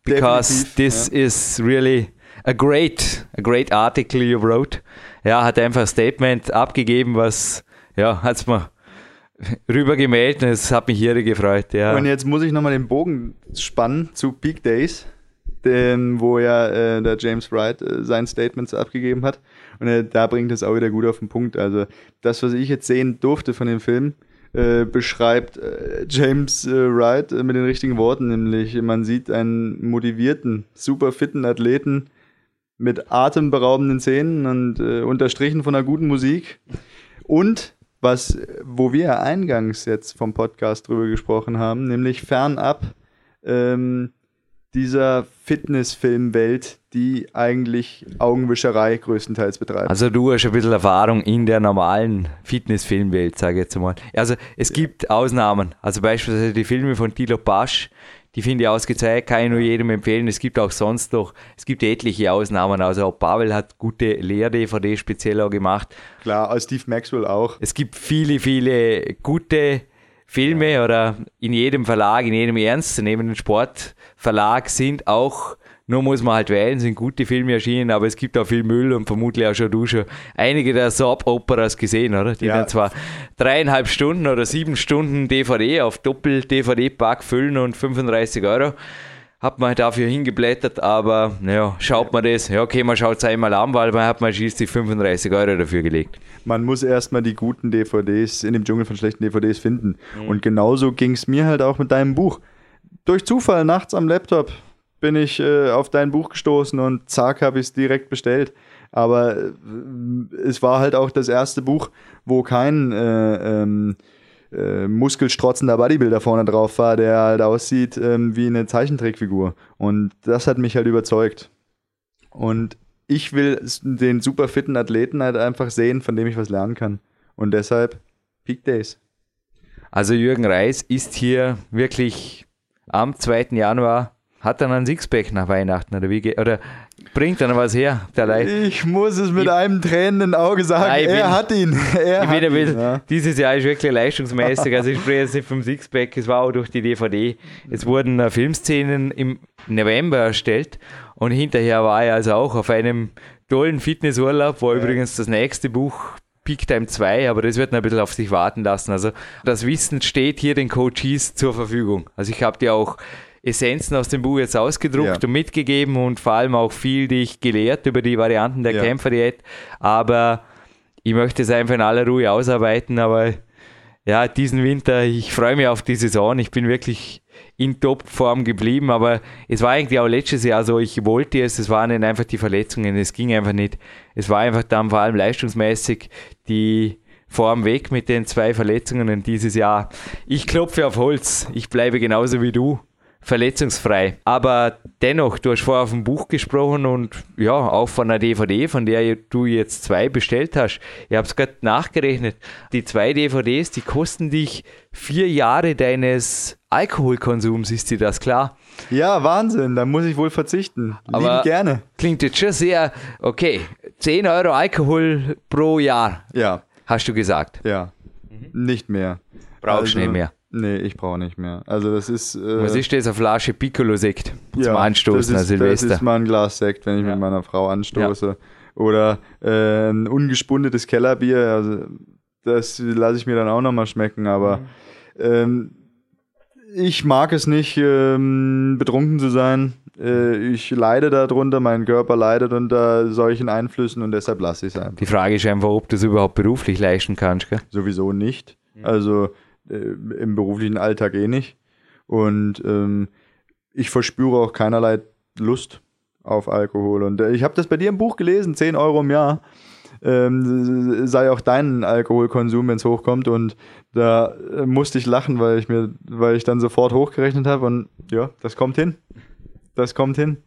because definitiv, this ja. is really a great, a great article you wrote. Ja, hat einfach ein Statement abgegeben, was ja, hat's mir *laughs* rübergemeldet und es hat mich hier gefreut. Ja. Und jetzt muss ich nochmal den Bogen spannen zu Peak Days, dem, wo ja äh, der James Wright äh, sein Statement abgegeben hat. Und äh, da bringt es auch wieder gut auf den Punkt. Also das, was ich jetzt sehen durfte von dem Film, äh, beschreibt äh, James äh, Wright mit den richtigen Worten, nämlich man sieht einen motivierten, super fitten Athleten mit atemberaubenden Szenen und unterstrichen von einer guten Musik und was, wo wir eingangs jetzt vom Podcast drüber gesprochen haben, nämlich fernab ähm, dieser Fitnessfilmwelt, die eigentlich Augenwischerei größtenteils betreibt. Also du hast ein bisschen Erfahrung in der normalen Fitnessfilmwelt, sage ich jetzt mal. Also es ja. gibt Ausnahmen. Also beispielsweise die Filme von Tilo Pasch, die finde ich ausgezeichnet, kann ich nur jedem empfehlen. Es gibt auch sonst noch, es gibt etliche Ausnahmen. Also auch Pavel hat gute Lehr-DVD speziell auch gemacht. Klar, als Steve Maxwell auch. Es gibt viele, viele gute Filme ja. oder in jedem Verlag, in jedem ernstzunehmenden Sportverlag sind auch nur muss man halt wählen, sind gute Filme erschienen, aber es gibt auch viel Müll und vermutlich auch schon du schon einige der Soap-Operas gesehen, oder? Die ja. dann zwar dreieinhalb Stunden oder sieben Stunden DVD auf Doppel-DVD-Pack füllen und 35 Euro hat man dafür hingeblättert, aber naja, schaut man das, ja okay, man schaut es einmal an, weil man hat man schließlich 35 Euro dafür gelegt. Man muss erstmal die guten DVDs in dem Dschungel von schlechten DVDs finden. Mhm. Und genauso ging es mir halt auch mit deinem Buch. Durch Zufall nachts am Laptop bin ich äh, auf dein Buch gestoßen und zack, habe ich es direkt bestellt. Aber äh, es war halt auch das erste Buch, wo kein äh, ähm, äh, muskelstrotzender Bodybuilder vorne drauf war, der halt aussieht ähm, wie eine Zeichentrickfigur. Und das hat mich halt überzeugt. Und ich will den super fitten Athleten halt einfach sehen, von dem ich was lernen kann. Und deshalb Peak Days. Also Jürgen Reis ist hier wirklich am 2. Januar hat dann ein Sixpack nach Weihnachten oder wie oder bringt dann was her, der Leid. Ich muss es mit ich, einem tränenden Auge sagen, nein, er bin, hat ihn. *laughs* Er hat ihn bisschen, ja. Dieses Jahr ist wirklich leistungsmäßig, also ich spreche jetzt nicht vom Sixpack, es war auch durch die DVD. Es wurden uh, Filmszenen im November erstellt und hinterher war er also auch auf einem tollen Fitnessurlaub, wo ja. übrigens das nächste Buch Peak Time 2, aber das wird noch ein bisschen auf sich warten lassen. Also das Wissen steht hier den Coaches zur Verfügung. Also ich habe dir auch Essenzen aus dem Buch jetzt ausgedruckt ja. und mitgegeben und vor allem auch viel dich gelehrt über die Varianten der ja. Kämpferdiät. Aber ich möchte es einfach in aller Ruhe ausarbeiten. Aber ja, diesen Winter, ich freue mich auf die Saison. Ich bin wirklich in Topform geblieben, aber es war eigentlich auch letztes Jahr so, ich wollte es, es waren dann einfach die Verletzungen, es ging einfach nicht. Es war einfach dann vor allem leistungsmäßig die Form weg mit den zwei Verletzungen und dieses Jahr, ich klopfe auf Holz, ich bleibe genauso wie du verletzungsfrei. Aber dennoch, du hast vorher auf ein Buch gesprochen und ja, auch von einer DVD, von der du jetzt zwei bestellt hast. Ich habe es gerade nachgerechnet. Die zwei DVDs, die kosten dich vier Jahre deines Alkoholkonsums, ist dir das klar? Ja, Wahnsinn, da muss ich wohl verzichten. Aber Lieben gerne. Klingt jetzt schon sehr, okay, 10 Euro Alkohol pro Jahr, Ja, hast du gesagt. ja. Nicht mehr. Brauchst du nicht mehr. Nee, ich brauche nicht mehr. Also das ist. Äh, Was ist das, eine Flasche Piccolo-Sekt zum ja, Anstoßen das an ist, Das Silvester? ist mal ein Glas Sekt, wenn ich Ja. mit meiner Frau anstoße. Oder äh, ein ungespundetes Kellerbier. Also das lasse ich mir dann auch nochmal schmecken. Aber Mhm. ähm, ich mag es nicht, ähm, betrunken zu sein. Äh, ich leide darunter, mein Körper leidet unter solchen Einflüssen und deshalb lasse ich es einfach. Die Frage ist einfach, ob du es überhaupt beruflich leisten kannst. Gell? Sowieso nicht. Also äh, im beruflichen Alltag eh nicht. Und ähm, ich verspüre auch keinerlei Lust auf Alkohol. Und äh, ich habe das bei dir im Buch gelesen, 10 Euro im Jahr. Ähm, sei auch dein Alkoholkonsum, wenn es hochkommt. Und da äh, musste ich lachen, weil ich mir, weil ich dann sofort hochgerechnet habe. Und ja, das kommt hin. Das kommt hin.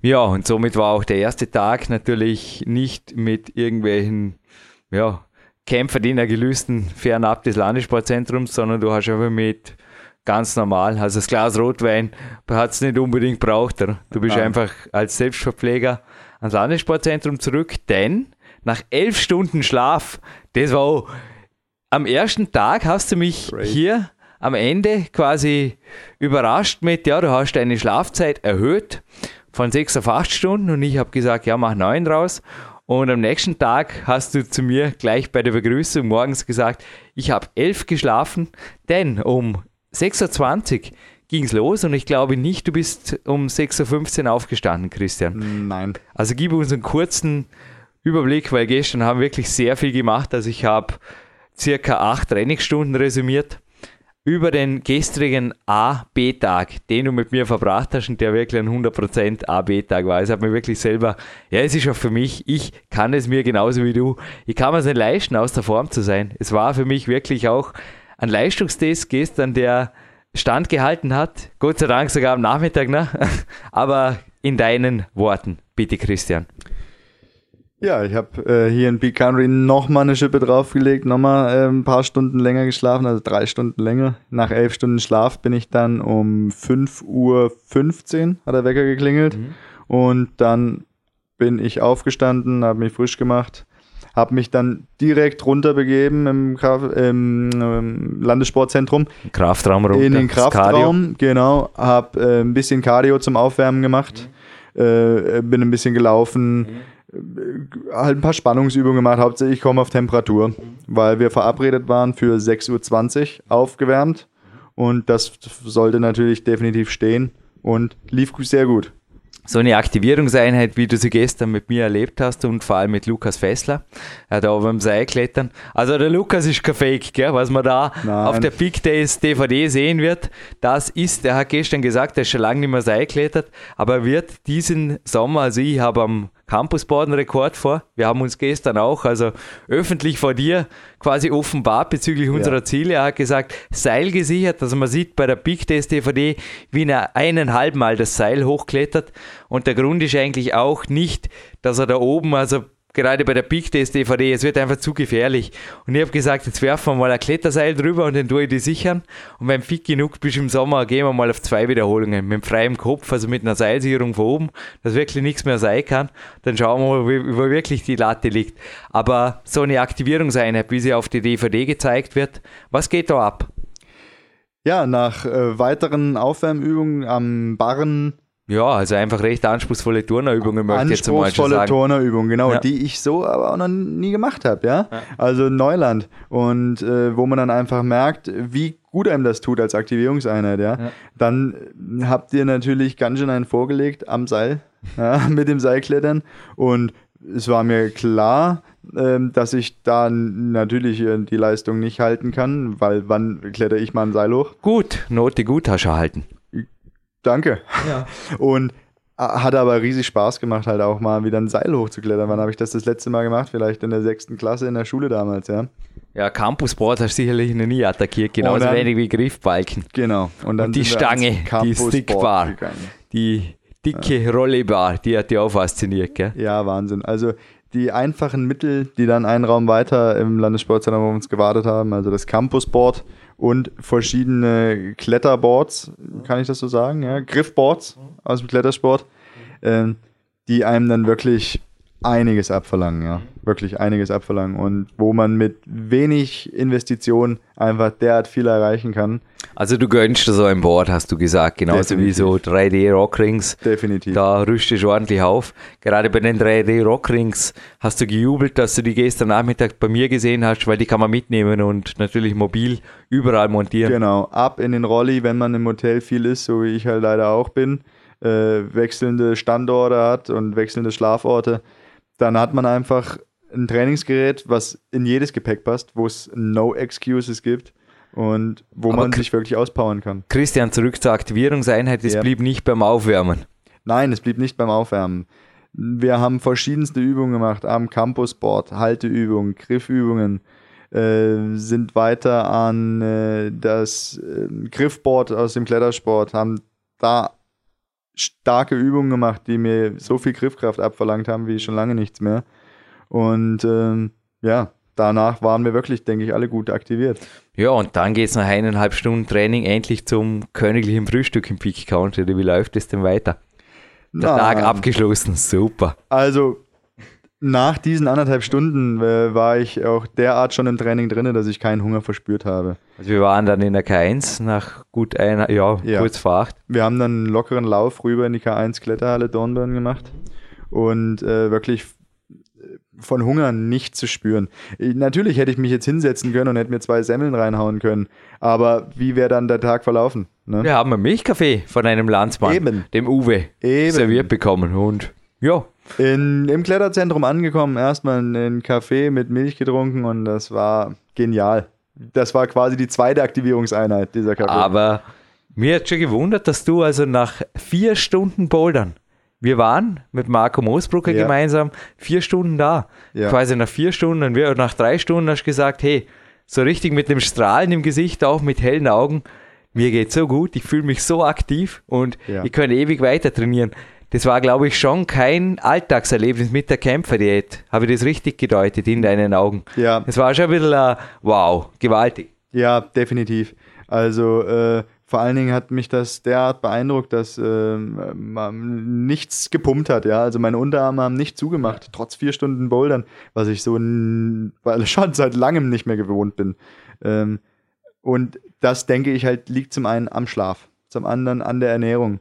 Ja, und somit war auch der erste Tag natürlich nicht mit irgendwelchen ja, Kämpferdienergelüsten fernab des Landessportzentrums, sondern du hast einfach mit ganz normal, also das Glas Rotwein hat es nicht unbedingt braucht. Oder? Du bist Nein. einfach als Selbstverpfleger ans Landessportzentrum zurück, denn nach elf Stunden Schlaf, das war auch, am ersten Tag hast du mich Great. hier am Ende quasi überrascht mit, ja, du hast deine Schlafzeit erhöht von sechs auf acht Stunden und ich habe gesagt, ja, mach neun raus. Und am nächsten Tag hast du zu mir gleich bei der Begrüßung morgens gesagt, ich habe elf geschlafen, denn um 6.20 Uhr ging es los und ich glaube nicht, du bist um 6.15 Uhr aufgestanden, Christian. Nein. Also gib uns einen kurzen Überblick, weil gestern haben wir wirklich sehr viel gemacht. Also ich habe circa acht Trainingsstunden resümiert über den gestrigen A-B-Tag, den du mit mir verbracht hast und der wirklich ein 100% A-B-Tag war. Es hat mir wirklich selber, ja, es ist auch für mich, ich kann es mir genauso wie du, ich kann mir es nicht leisten, aus der Form zu sein. Es war für mich wirklich auch ein Leistungstest gestern, der Stand gehalten hat. Gott sei Dank sogar am Nachmittag, ne? *laughs* Aber in deinen Worten, bitte Christian. Ja, ich habe äh, hier in Peak Country nochmal eine Schippe draufgelegt, nochmal äh, ein paar Stunden länger geschlafen, also drei Stunden länger. Nach elf Stunden Schlaf bin ich dann um 5.15 Uhr hat der Wecker geklingelt. Und dann bin ich aufgestanden, habe mich frisch gemacht, habe mich dann direkt runterbegeben im, Kraf im ähm, Landessportzentrum. Kraftraum runter. in den. Kraftraum, genau, habe äh, ein bisschen Cardio zum Aufwärmen gemacht, äh, bin ein bisschen gelaufen, äh, halt ein paar Spannungsübungen gemacht, hauptsächlich ich komme auf Temperatur, weil wir verabredet waren für 6.20 Uhr aufgewärmt und das sollte natürlich definitiv stehen und lief sehr gut. So eine Aktivierungseinheit, wie du sie gestern mit mir erlebt hast und vor allem mit Lukas Fessler, äh, da beim Seilklettern. Also der Lukas ist kein Fake, gell? was man da Nein. auf der Big Days DVD sehen wird. Das ist, er hat gestern gesagt, er ist schon lange nicht mehr Seilklettert, aber er wird diesen Sommer, also ich habe am Campusboard einen Rekord vor. Wir haben uns gestern auch, also öffentlich vor dir, quasi offenbart bezüglich unserer Ziele. Er hat gesagt, Seil gesichert, also man sieht bei der Big Days DVD, wie er eineinhalb Mal das Seil hochklettert. Und der Grund ist eigentlich auch nicht, dass er da oben, also gerade bei der Big Days DVD, es wird einfach zu gefährlich. Und ich habe gesagt, jetzt werfen wir mal ein Kletterseil drüber und dann tue ich die sichern. Und wenn fit genug bist im Sommer, gehen wir mal auf zwei Wiederholungen mit freiem Kopf, also mit einer Seilsicherung von oben, dass wirklich nichts mehr sein kann. Dann schauen wir mal, wo wirklich die Latte liegt. Aber so eine Aktivierungseinheit, wie sie auf die DVD gezeigt wird, was geht da ab? Ja, nach äh, weiteren Aufwärmübungen am Barren Ja, also einfach recht anspruchsvolle Turnerübungen, möchte ich jetzt mal schon Anspruchsvolle sagen. Turnerübung, genau, Ja. die ich so aber auch noch nie gemacht habe, ja? Also Neuland. Und äh, wo man dann einfach merkt, wie gut einem das tut als Aktivierungseinheit, ja? Dann äh, habt ihr natürlich ganz schön einen vorgelegt am Seil, ja, *laughs* mit dem Seilklettern. Und es war mir klar, ähm, dass ich da natürlich äh, die Leistung nicht halten kann, weil wann kletter ich mal ein Seil hoch? Gut, Note gut hast du Danke. Und äh, hat aber riesig Spaß gemacht, halt auch mal wieder ein Seil hochzuklettern. Wann habe ich das das letzte Mal gemacht? Vielleicht in der sechsten Klasse in der Schule damals, ja. Ja, Campusboard hast du sicherlich noch nie attackiert, genauso dann- wenig wie Griffbalken. Genau. Und dann Und die Stange, die Stickbar, die dicke Rollebar, die hat dich auch fasziniert, gell? Ja, Wahnsinn. Also die einfachen Mittel, die dann einen Raum weiter im Landessportzentrum auf uns gewartet haben, also das Campusboard und verschiedene Kletterboards, kann ich das so sagen, ja, Griffboards aus dem Klettersport, äh, die einem dann wirklich einiges abverlangen, ja. Wirklich einiges abverlangen. Und wo man mit wenig Investition einfach derart viel erreichen kann. Also du gönnst dir so ein Board, hast du gesagt, genauso Definitiv. wie so 3D Rockrings. Definitiv. Da rüstest du ordentlich auf. Gerade bei den 3D Rockrings hast du gejubelt, dass du die gestern Nachmittag bei mir gesehen hast, weil die kann man mitnehmen und natürlich mobil überall montieren. Genau, ab in den Rolli, wenn man im Hotel viel ist, so wie ich halt leider auch bin, äh, wechselnde Standorte hat und wechselnde Schlaforte dann hat man einfach ein Trainingsgerät, was in jedes Gepäck passt, wo es No Excuses gibt und wo Aber man sich wirklich auspowern kann. Christian, zurück zur Aktivierungseinheit, es ja. blieb nicht beim Aufwärmen. Nein, es blieb nicht beim Aufwärmen. Wir haben verschiedenste Übungen gemacht am Campusboard, Halteübungen, Griffübungen, äh, sind weiter an äh, das äh, Griffboard aus dem Klettersport, haben da starke Übungen gemacht, die mir so viel Griffkraft abverlangt haben, wie schon lange nichts mehr. Und ähm, ja, danach waren wir wirklich, denke ich, alle gut aktiviert. Ja, und dann geht es nach eineinhalb Stunden Training endlich zum königlichen Frühstück im Peak Country. Wie läuft es denn weiter? Der Na, Tag abgeschlossen, super. Also nach diesen anderthalb Stunden äh, war ich auch derart schon im Training drin, dass ich keinen Hunger verspürt habe. Also wir waren dann in der K1 nach gut einer, ja, ja. kurz vor acht. Wir haben dann einen lockeren Lauf rüber in die K1 Kletterhalle Dornbirn gemacht und äh, wirklich von Hunger nicht zu spüren. Natürlich hätte ich mich jetzt hinsetzen können und hätte mir zwei Semmeln reinhauen können, aber wie wäre dann der Tag verlaufen? Ne? Wir haben einen Milchkaffee von einem Landsmann, Eben. dem Uwe, Eben. serviert bekommen und ja, in, im Kletterzentrum angekommen, erstmal einen Kaffee mit Milch getrunken und das war genial. Das war quasi die zweite Aktivierungseinheit dieser Kaffee. Aber mir hat schon gewundert, dass du also nach vier Stunden Bouldern, wir waren mit Marco Moosbrucker ja. gemeinsam vier Stunden da. Ja. Quasi nach vier Stunden und wir, nach drei Stunden hast du gesagt, hey, so richtig mit dem Strahlen im Gesicht, auch mit hellen Augen, mir geht so gut, ich fühle mich so aktiv und ja. ich kann ewig weiter trainieren das war, glaube ich, schon kein Alltagserlebnis mit der Kämpferdiät. Habe ich das richtig gedeutet in deinen Augen? Ja. Es war schon ein bisschen, uh, wow, gewaltig. Ja, definitiv. Also, äh, vor allen Dingen hat mich das derart beeindruckt, dass äh, man nichts gepumpt hat. Ja, also meine Unterarme haben nicht zugemacht, trotz vier Stunden Bouldern, was ich so weil schon seit langem nicht mehr gewohnt bin. Ähm, und das denke ich halt liegt zum einen am Schlaf, zum anderen an der Ernährung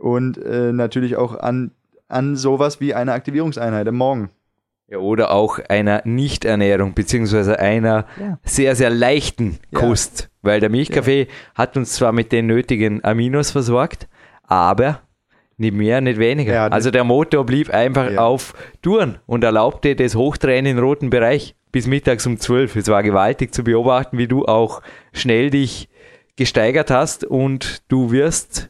und äh, natürlich auch an, an sowas wie eine Aktivierungseinheit am Morgen. Ja, oder auch einer Nichternährung, beziehungsweise einer ja. sehr, sehr leichten Kost. Ja. Weil der Milchkaffee ja. hat uns zwar mit den nötigen Aminos versorgt, aber nicht mehr, nicht weniger. also der Motor blieb einfach auf Touren und erlaubte das Hochtränen im roten Bereich bis mittags um 12. Es war gewaltig zu beobachten, wie du auch schnell dich gesteigert hast und du wirst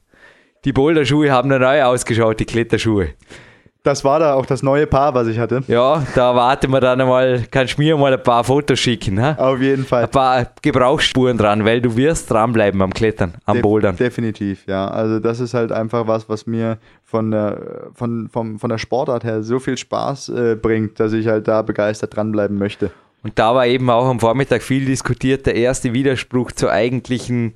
die Boulderschuhe haben dann neu ausgeschaut, die Kletterschuhe. Das war da auch das neue Paar, was ich hatte. Ja, da warten wir dann einmal, kannst du mir mal ein paar Fotos schicken. Ha? Auf jeden Fall. Ein paar Gebrauchsspuren dran, weil du wirst dranbleiben am Klettern, am De Bouldern. Definitiv, ja. Also das ist halt einfach was, was mir von der, von, vom, von der Sportart her so viel Spaß äh, bringt, dass ich halt da begeistert dranbleiben möchte. Und da war eben auch am Vormittag viel diskutiert, der erste Widerspruch zur eigentlichen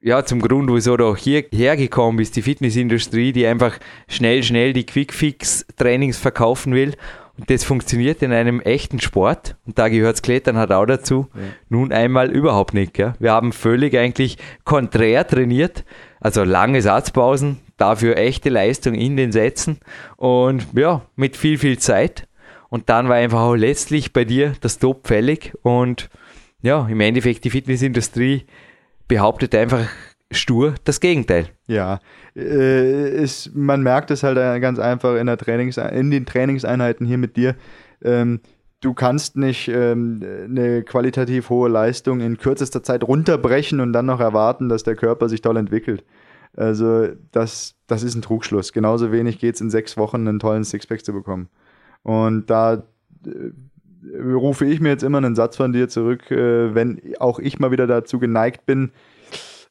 ja, zum Grund, wieso du hierher gekommen bist, die Fitnessindustrie, die einfach schnell, schnell die Quickfix-Trainings verkaufen will. Und das funktioniert in einem echten Sport. Und da gehört das Klettern halt auch dazu. Ja. Nun einmal überhaupt nicht. Gell? Wir haben völlig eigentlich konträr trainiert. Also lange Satzpausen, dafür echte Leistung in den Sätzen. Und ja, mit viel, viel Zeit. Und dann war einfach auch letztlich bei dir das Top fällig. Und ja, im Endeffekt die Fitnessindustrie behauptet einfach stur das Gegenteil. Ja, äh, ist, man merkt es halt ganz einfach in, der Trainings, in den Trainingseinheiten hier mit dir. Ähm, du kannst nicht ähm, eine qualitativ hohe Leistung in kürzester Zeit runterbrechen und dann noch erwarten, dass der Körper sich toll entwickelt. Also das, das ist ein Trugschluss. Genauso wenig geht es in sechs Wochen einen tollen Sixpack zu bekommen. Und da äh, rufe ich mir jetzt immer einen Satz von dir zurück, äh, wenn auch ich mal wieder dazu geneigt bin,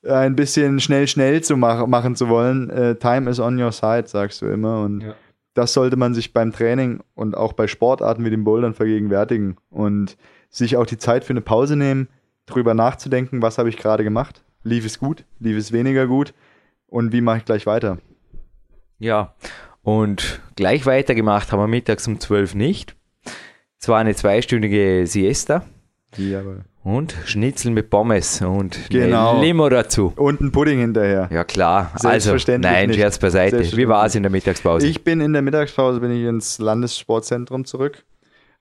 ein bisschen schnell, schnell zu mach, machen zu wollen. Äh, time is on your side, sagst du immer. Und ja. das sollte man sich beim Training und auch bei Sportarten wie dem Bouldern vergegenwärtigen und sich auch die Zeit für eine Pause nehmen, drüber nachzudenken, was habe ich gerade gemacht? Lief es gut? Lief es weniger gut? Und wie mache ich gleich weiter? Ja, und gleich weitergemacht haben wir mittags um 12 nicht. Es war eine zweistündige Siesta. Jawohl. Und Schnitzel mit Pommes und Genau. Limo dazu. Und ein Pudding hinterher. Ja klar, also Selbstverständlich nein, nicht. Scherz beiseite. Wie war es in der Mittagspause? Ich bin in der Mittagspause bin ich ins Landessportzentrum zurück,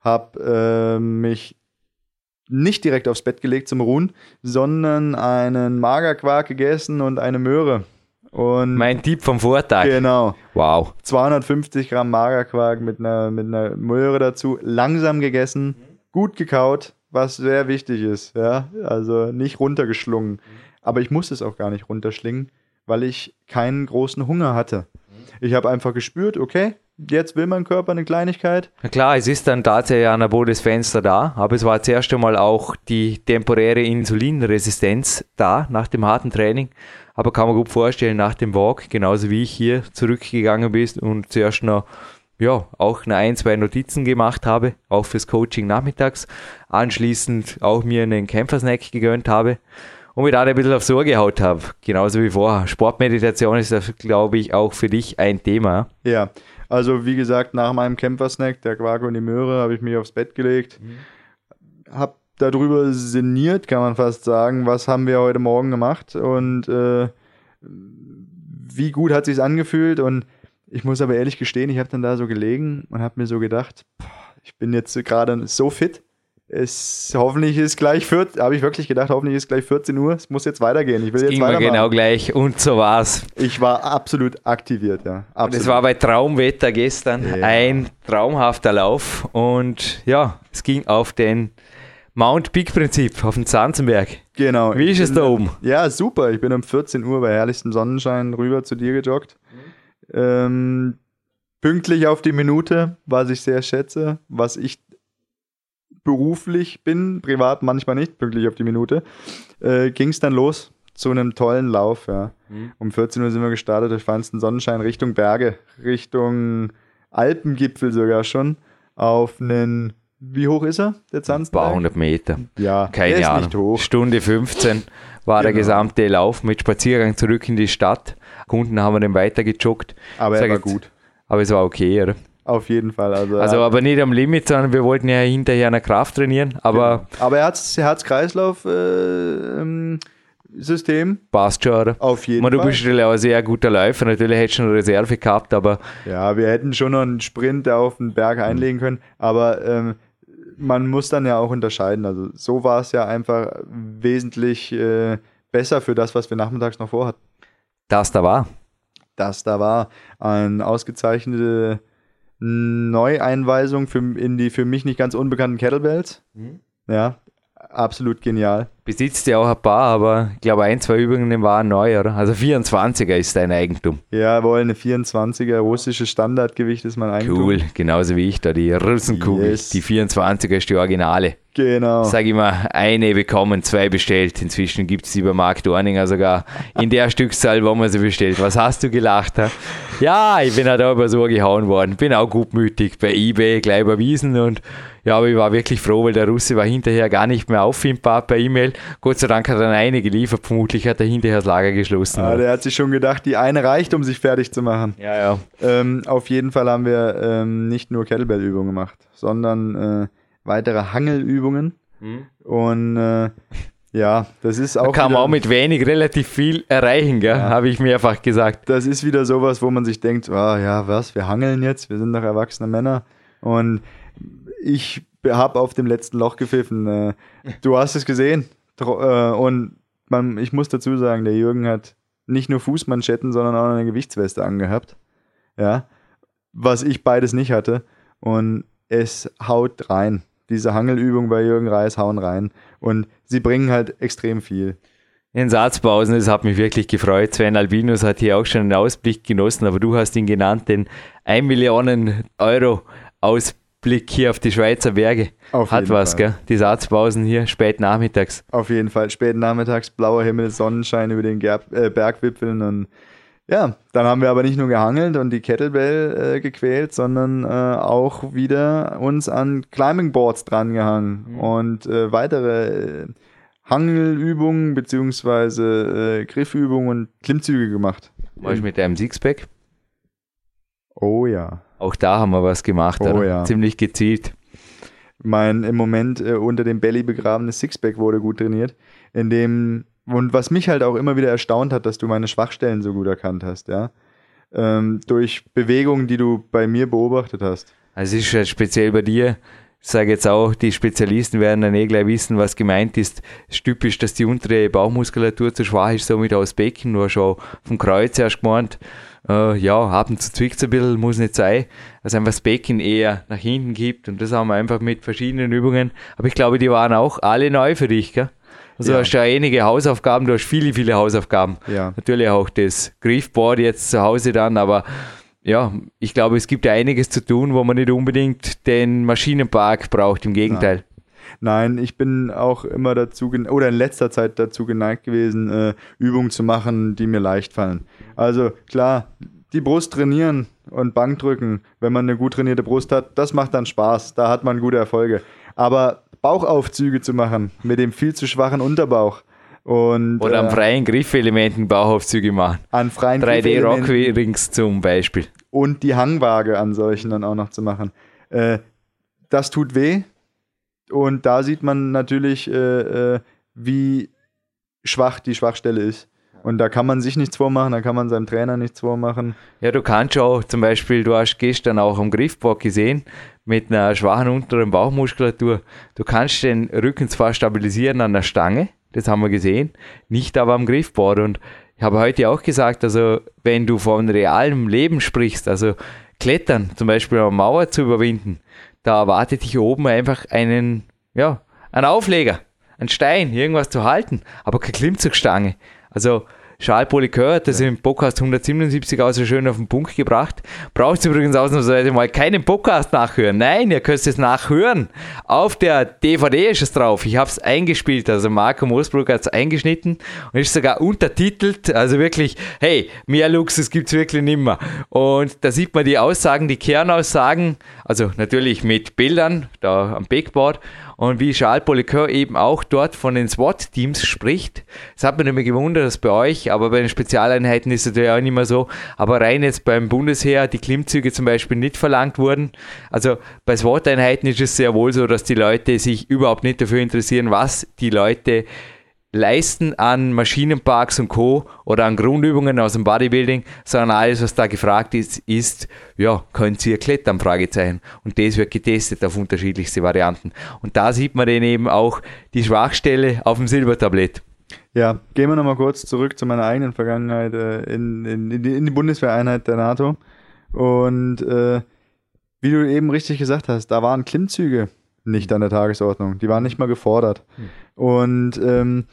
habe äh, mich nicht direkt aufs Bett gelegt zum Ruhen, sondern einen Magerquark gegessen und eine Möhre. Und mein Tipp vom Vortag. genau, Wow. 250 Gramm Magerquark mit einer, mit einer Möhre dazu, langsam gegessen, gut gekaut, was sehr wichtig ist. Ja? Also nicht runtergeschlungen. Aber ich musste es auch gar nicht runterschlingen, weil ich keinen großen Hunger hatte. Ich habe einfach gespürt, okay, jetzt will mein Körper eine Kleinigkeit. Na klar, es ist dann tatsächlich ein anaboles Fenster da, aber es war zuerst einmal auch die temporäre Insulinresistenz da nach dem harten Training. Aber kann man gut vorstellen, nach dem Walk, genauso wie ich hier zurückgegangen bin und zuerst noch ja, auch eine ein, zwei Notizen gemacht habe, auch fürs Coaching nachmittags. Anschließend auch mir einen Kämpfersnack gegönnt habe und mir da ein bisschen auf Sorge gehaut habe. Genauso wie vorher. Sportmeditation ist, glaube ich, auch für dich ein Thema. Ja, also wie gesagt, nach meinem Kämpfersnack, der Quark und die Möhre, habe ich mich aufs Bett gelegt, habe darüber sinniert, kann man fast sagen, was haben wir heute Morgen gemacht und äh, wie gut hat sich's angefühlt und ich muss aber ehrlich gestehen, ich habe dann da so gelegen und habe mir so gedacht, boah, ich bin jetzt gerade so fit. Es hoffentlich ist gleich 14, habe ich wirklich gedacht, hoffentlich ist gleich 14 Uhr. Es muss jetzt weitergehen. Ich will jetzt Ging mir weitermachen. genau gleich und so war's. Ich war absolut aktiviert, ja. Und Absolut. es war bei Traumwetter gestern Ja. ein traumhafter Lauf und ja, es ging auf den Mount Peak Prinzip, auf den Zanzenberg. genau. Wie ist es da oben? Ja, super. Ich bin um 14 Uhr bei herrlichstem Sonnenschein rüber zu dir gejoggt. Ähm, pünktlich auf die Minute, was ich sehr schätze, was ich beruflich bin, privat manchmal nicht, pünktlich auf die Minute, äh, ging es dann los zu einem tollen Lauf. Ja. Um 14 Uhr sind wir gestartet durch feinsten Sonnenschein Richtung Berge, Richtung Alpengipfel sogar schon, auf einen, wie hoch ist er, der Ein Zanzenberg? paar hundert Meter. Ja, der Keine Ahnung. Stunde 15 war der Genau. gesamte Lauf mit Spaziergang zurück in die Stadt. Kunden haben wir dann weiter gejoggt. Aber er war jetzt- gut. Aber es war okay, oder? Auf jeden Fall. Also, Also er- aber nicht am Limit, sondern wir wollten ja hinterher eine Kraft trainieren, aber aber er hat Herz-Kreislauf-System. passt schon, oder? auf jeden Man, du Fall. bist ja auch ein sehr guter Läufer, natürlich hättest du schon eine Reserve gehabt, aber Ja, wir hätten schon noch einen Sprint auf den Berg einlegen können, aber ähm, man muss dann ja auch unterscheiden. Also so war es ja einfach wesentlich äh, besser für das, was wir nachmittags noch vorhatten. das da war. Das da war eine ausgezeichnete Neueinweisung für, in die für mich nicht ganz unbekannten Kettlebells. Ja, absolut genial. Besitzt ja auch ein paar, aber ich glaube ein, zwei Übungen waren neu, oder? Also 24er ist dein Eigentum. Jawohl, eine 24er russisches Standardgewicht ist mein Eigentum. Cool, genauso wie ich da, die Russenkugel, Yes. die 24er ist die Originale. Genau. Sag ich mal, eine bekommen, zwei bestellt. Inzwischen gibt es die bei Mark Dorninger sogar in der *laughs* Stückzahl, wo man sie bestellt. Was hast du gelacht? Ha? Ja, ich bin halt auch über so gehauen worden. Bin auch gutmütig bei Ebay gleich überwiesen und ja, aber ich war wirklich froh, weil der Russe war hinterher gar nicht mehr auffindbar per E-Mail. Gott sei Dank hat er eine geliefert. Vermutlich hat er hinterher das Lager geschlossen. Ah, der hat sich schon gedacht, die eine reicht, um sich fertig zu machen. ja, ja. Ähm, auf jeden Fall haben wir ähm, nicht nur Kettlebell-Übungen gemacht, sondern äh, weitere Hangelübungen. Und äh, ja, das ist Da auch, kann man auch mit wenig relativ viel erreichen, gell? habe ich mehrfach gesagt. das ist wieder sowas, wo man sich denkt, ah, ja, was, wir hangeln jetzt, wir sind doch erwachsene Männer. Und ich habe auf dem letzten Loch gepfiffen. Äh, du hast es gesehen. Äh, und man, ich muss dazu sagen, der Jürgen hat nicht nur Fußmanschetten, sondern auch eine Gewichtsweste angehabt. Ja, was ich beides nicht hatte. Und es haut rein. Diese Hangelübung bei Jürgen Reis hauen rein. Und sie bringen halt extrem viel. In Satzpausen, das hat mich wirklich gefreut. Sven Albinus hat hier auch schon einen Ausblick genossen, aber du hast ihn genannt, den 1 Millionen Euro Ausblick hier auf die Schweizer Berge. Auf hat was, Fall. gell? Die Satzpausen hier spät nachmittags. Auf jeden Fall. Späten Nachmittags, blauer Himmel, Sonnenschein über den Gerb, äh, Bergwipfeln und Ja, dann haben wir aber nicht nur gehangelt und die Kettlebell äh, gequält, sondern äh, auch wieder uns an Climbing Boards drangehangen mhm. und äh, weitere äh, Hangelübungen beziehungsweise äh, Griffübungen und Klimmzüge gemacht. War ich mit deinem Sixpack? Oh ja. Auch da haben wir was gemacht, oh, ja. ziemlich gezielt. Mein im Moment äh, unter dem Belly begrabenes Sixpack wurde gut trainiert, in dem und was mich halt auch immer wieder erstaunt hat, dass du meine Schwachstellen so gut erkannt hast, ja. Ähm, durch Bewegungen, die du bei mir beobachtet hast. Also es ist halt speziell bei dir. Ich sage jetzt auch, die Spezialisten werden dann eh gleich wissen, was gemeint ist. Es ist typisch, dass die untere Bauchmuskulatur zu schwach ist, somit aus Becken. Du hast schon vom Kreuz erst gemeint, äh, ja, ab und zu zwickt es ein bisschen, muss nicht sein. Also einfach das Becken eher nach hinten gibt und das haben wir einfach mit verschiedenen Übungen. Aber ich glaube, die waren auch alle neu für dich, gell? Also ja. du hast ja einige Hausaufgaben, du hast viele, viele Hausaufgaben. Ja. Natürlich auch das Griffboard jetzt zu Hause dann, aber ja, ich glaube, es gibt ja einiges zu tun, wo man nicht unbedingt den Maschinenpark braucht, im Gegenteil. Nein, ich bin auch immer dazu, oder in letzter Zeit dazu geneigt gewesen, äh, Übungen zu machen, die mir leicht fallen. Also klar, die Brust trainieren und Bank drücken, wenn man eine gut trainierte Brust hat, das macht dann Spaß, da hat man gute Erfolge. Aber Bauchaufzüge zu machen mit dem viel zu schwachen Unterbauch. Und, Oder an äh, freien Griffelementen Bauchaufzüge machen. An freien 3D Rockrings zum Beispiel. Und die Hangwaage an solchen dann auch noch zu machen. Äh, das tut weh. Und da sieht man natürlich, äh, äh wie schwach die Schwachstelle ist. Und da kann man sich nichts vormachen, da kann man seinem Trainer nichts vormachen. Ja, du kannst auch zum Beispiel, du hast gestern auch am Griffbock gesehen, mit einer schwachen unteren Bauchmuskulatur, du kannst den Rücken zwar stabilisieren an der Stange, das haben wir gesehen, nicht aber am Griffboard. Und ich habe heute auch gesagt, also wenn du von realem Leben sprichst, also Klettern, zum Beispiel eine Mauer zu überwinden, da erwartet dich oben einfach einen, ja, einen Aufleger, einen Stein, irgendwas zu halten, aber keine Klimmzugstange. Also Charles Polycœur hat das ja. im Podcast 177 auch so schön auf den Punkt gebracht. Braucht übrigens ausnahmsweise mal keinen Podcast nachhören. Nein, ihr könnt es nachhören. Auf der DVD ist es drauf. Ich habe es eingespielt. Also Marco Moosbrugger hat es eingeschnitten und ist sogar untertitelt. Also wirklich, hey, mehr Luxus gibt es wirklich nimmer. Und da sieht man die Aussagen, die Kernaussagen, also natürlich mit Bildern da am Backboard und wie Charles Polycœur eben auch dort von den SWAT-Teams spricht. Das hat mich immer gewundert, dass bei euch, aber bei den Spezialeinheiten ist es natürlich auch nicht mehr so. Aber rein jetzt beim Bundesheer die Klimmzüge zum Beispiel nicht verlangt wurden. Also bei SWAT-Einheiten ist es sehr wohl so, dass die Leute sich überhaupt nicht dafür interessieren, was die Leute leisten an Maschinenparks und Co. oder an Grundübungen aus dem Bodybuilding, sondern alles, was da gefragt ist, ist, ja, könnt ihr klettern? Fragezeichen. Und das wird getestet auf unterschiedlichste Varianten. Und da sieht man dann eben auch die Schwachstelle auf dem Silbertablett. Ja, gehen wir nochmal kurz zurück zu meiner eigenen Vergangenheit äh, in, in, in, die, in die Bundeswehreinheit der NATO. Und äh, wie du eben richtig gesagt hast, da waren Klimmzüge nicht an der Tagesordnung. Die waren nicht mal gefordert. Hm. Und ähm,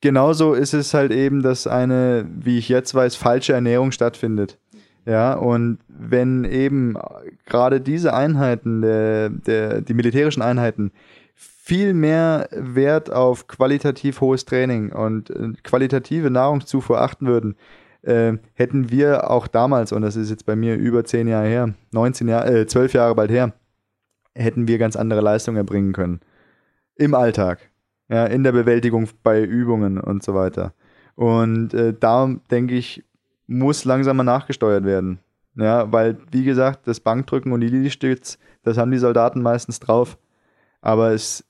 genauso ist es halt eben, dass eine, wie ich jetzt weiß, falsche Ernährung stattfindet. Ja, und wenn eben gerade diese Einheiten, der, der, die militärischen Einheiten, viel mehr Wert auf qualitativ hohes Training und äh, qualitative Nahrungszufuhr achten würden, äh, hätten wir auch damals, und das ist jetzt bei mir über zehn Jahre her, 19 Jahre, äh, 12 Jahre bald her, hätten wir ganz andere Leistungen erbringen können. Im Alltag. Ja, in der Bewältigung bei Übungen und so weiter. Und äh, da denke ich, muss langsam mal nachgesteuert werden. Ja, weil, wie gesagt, das Bankdrücken und die Liegestütz, das haben die Soldaten meistens drauf. Aber es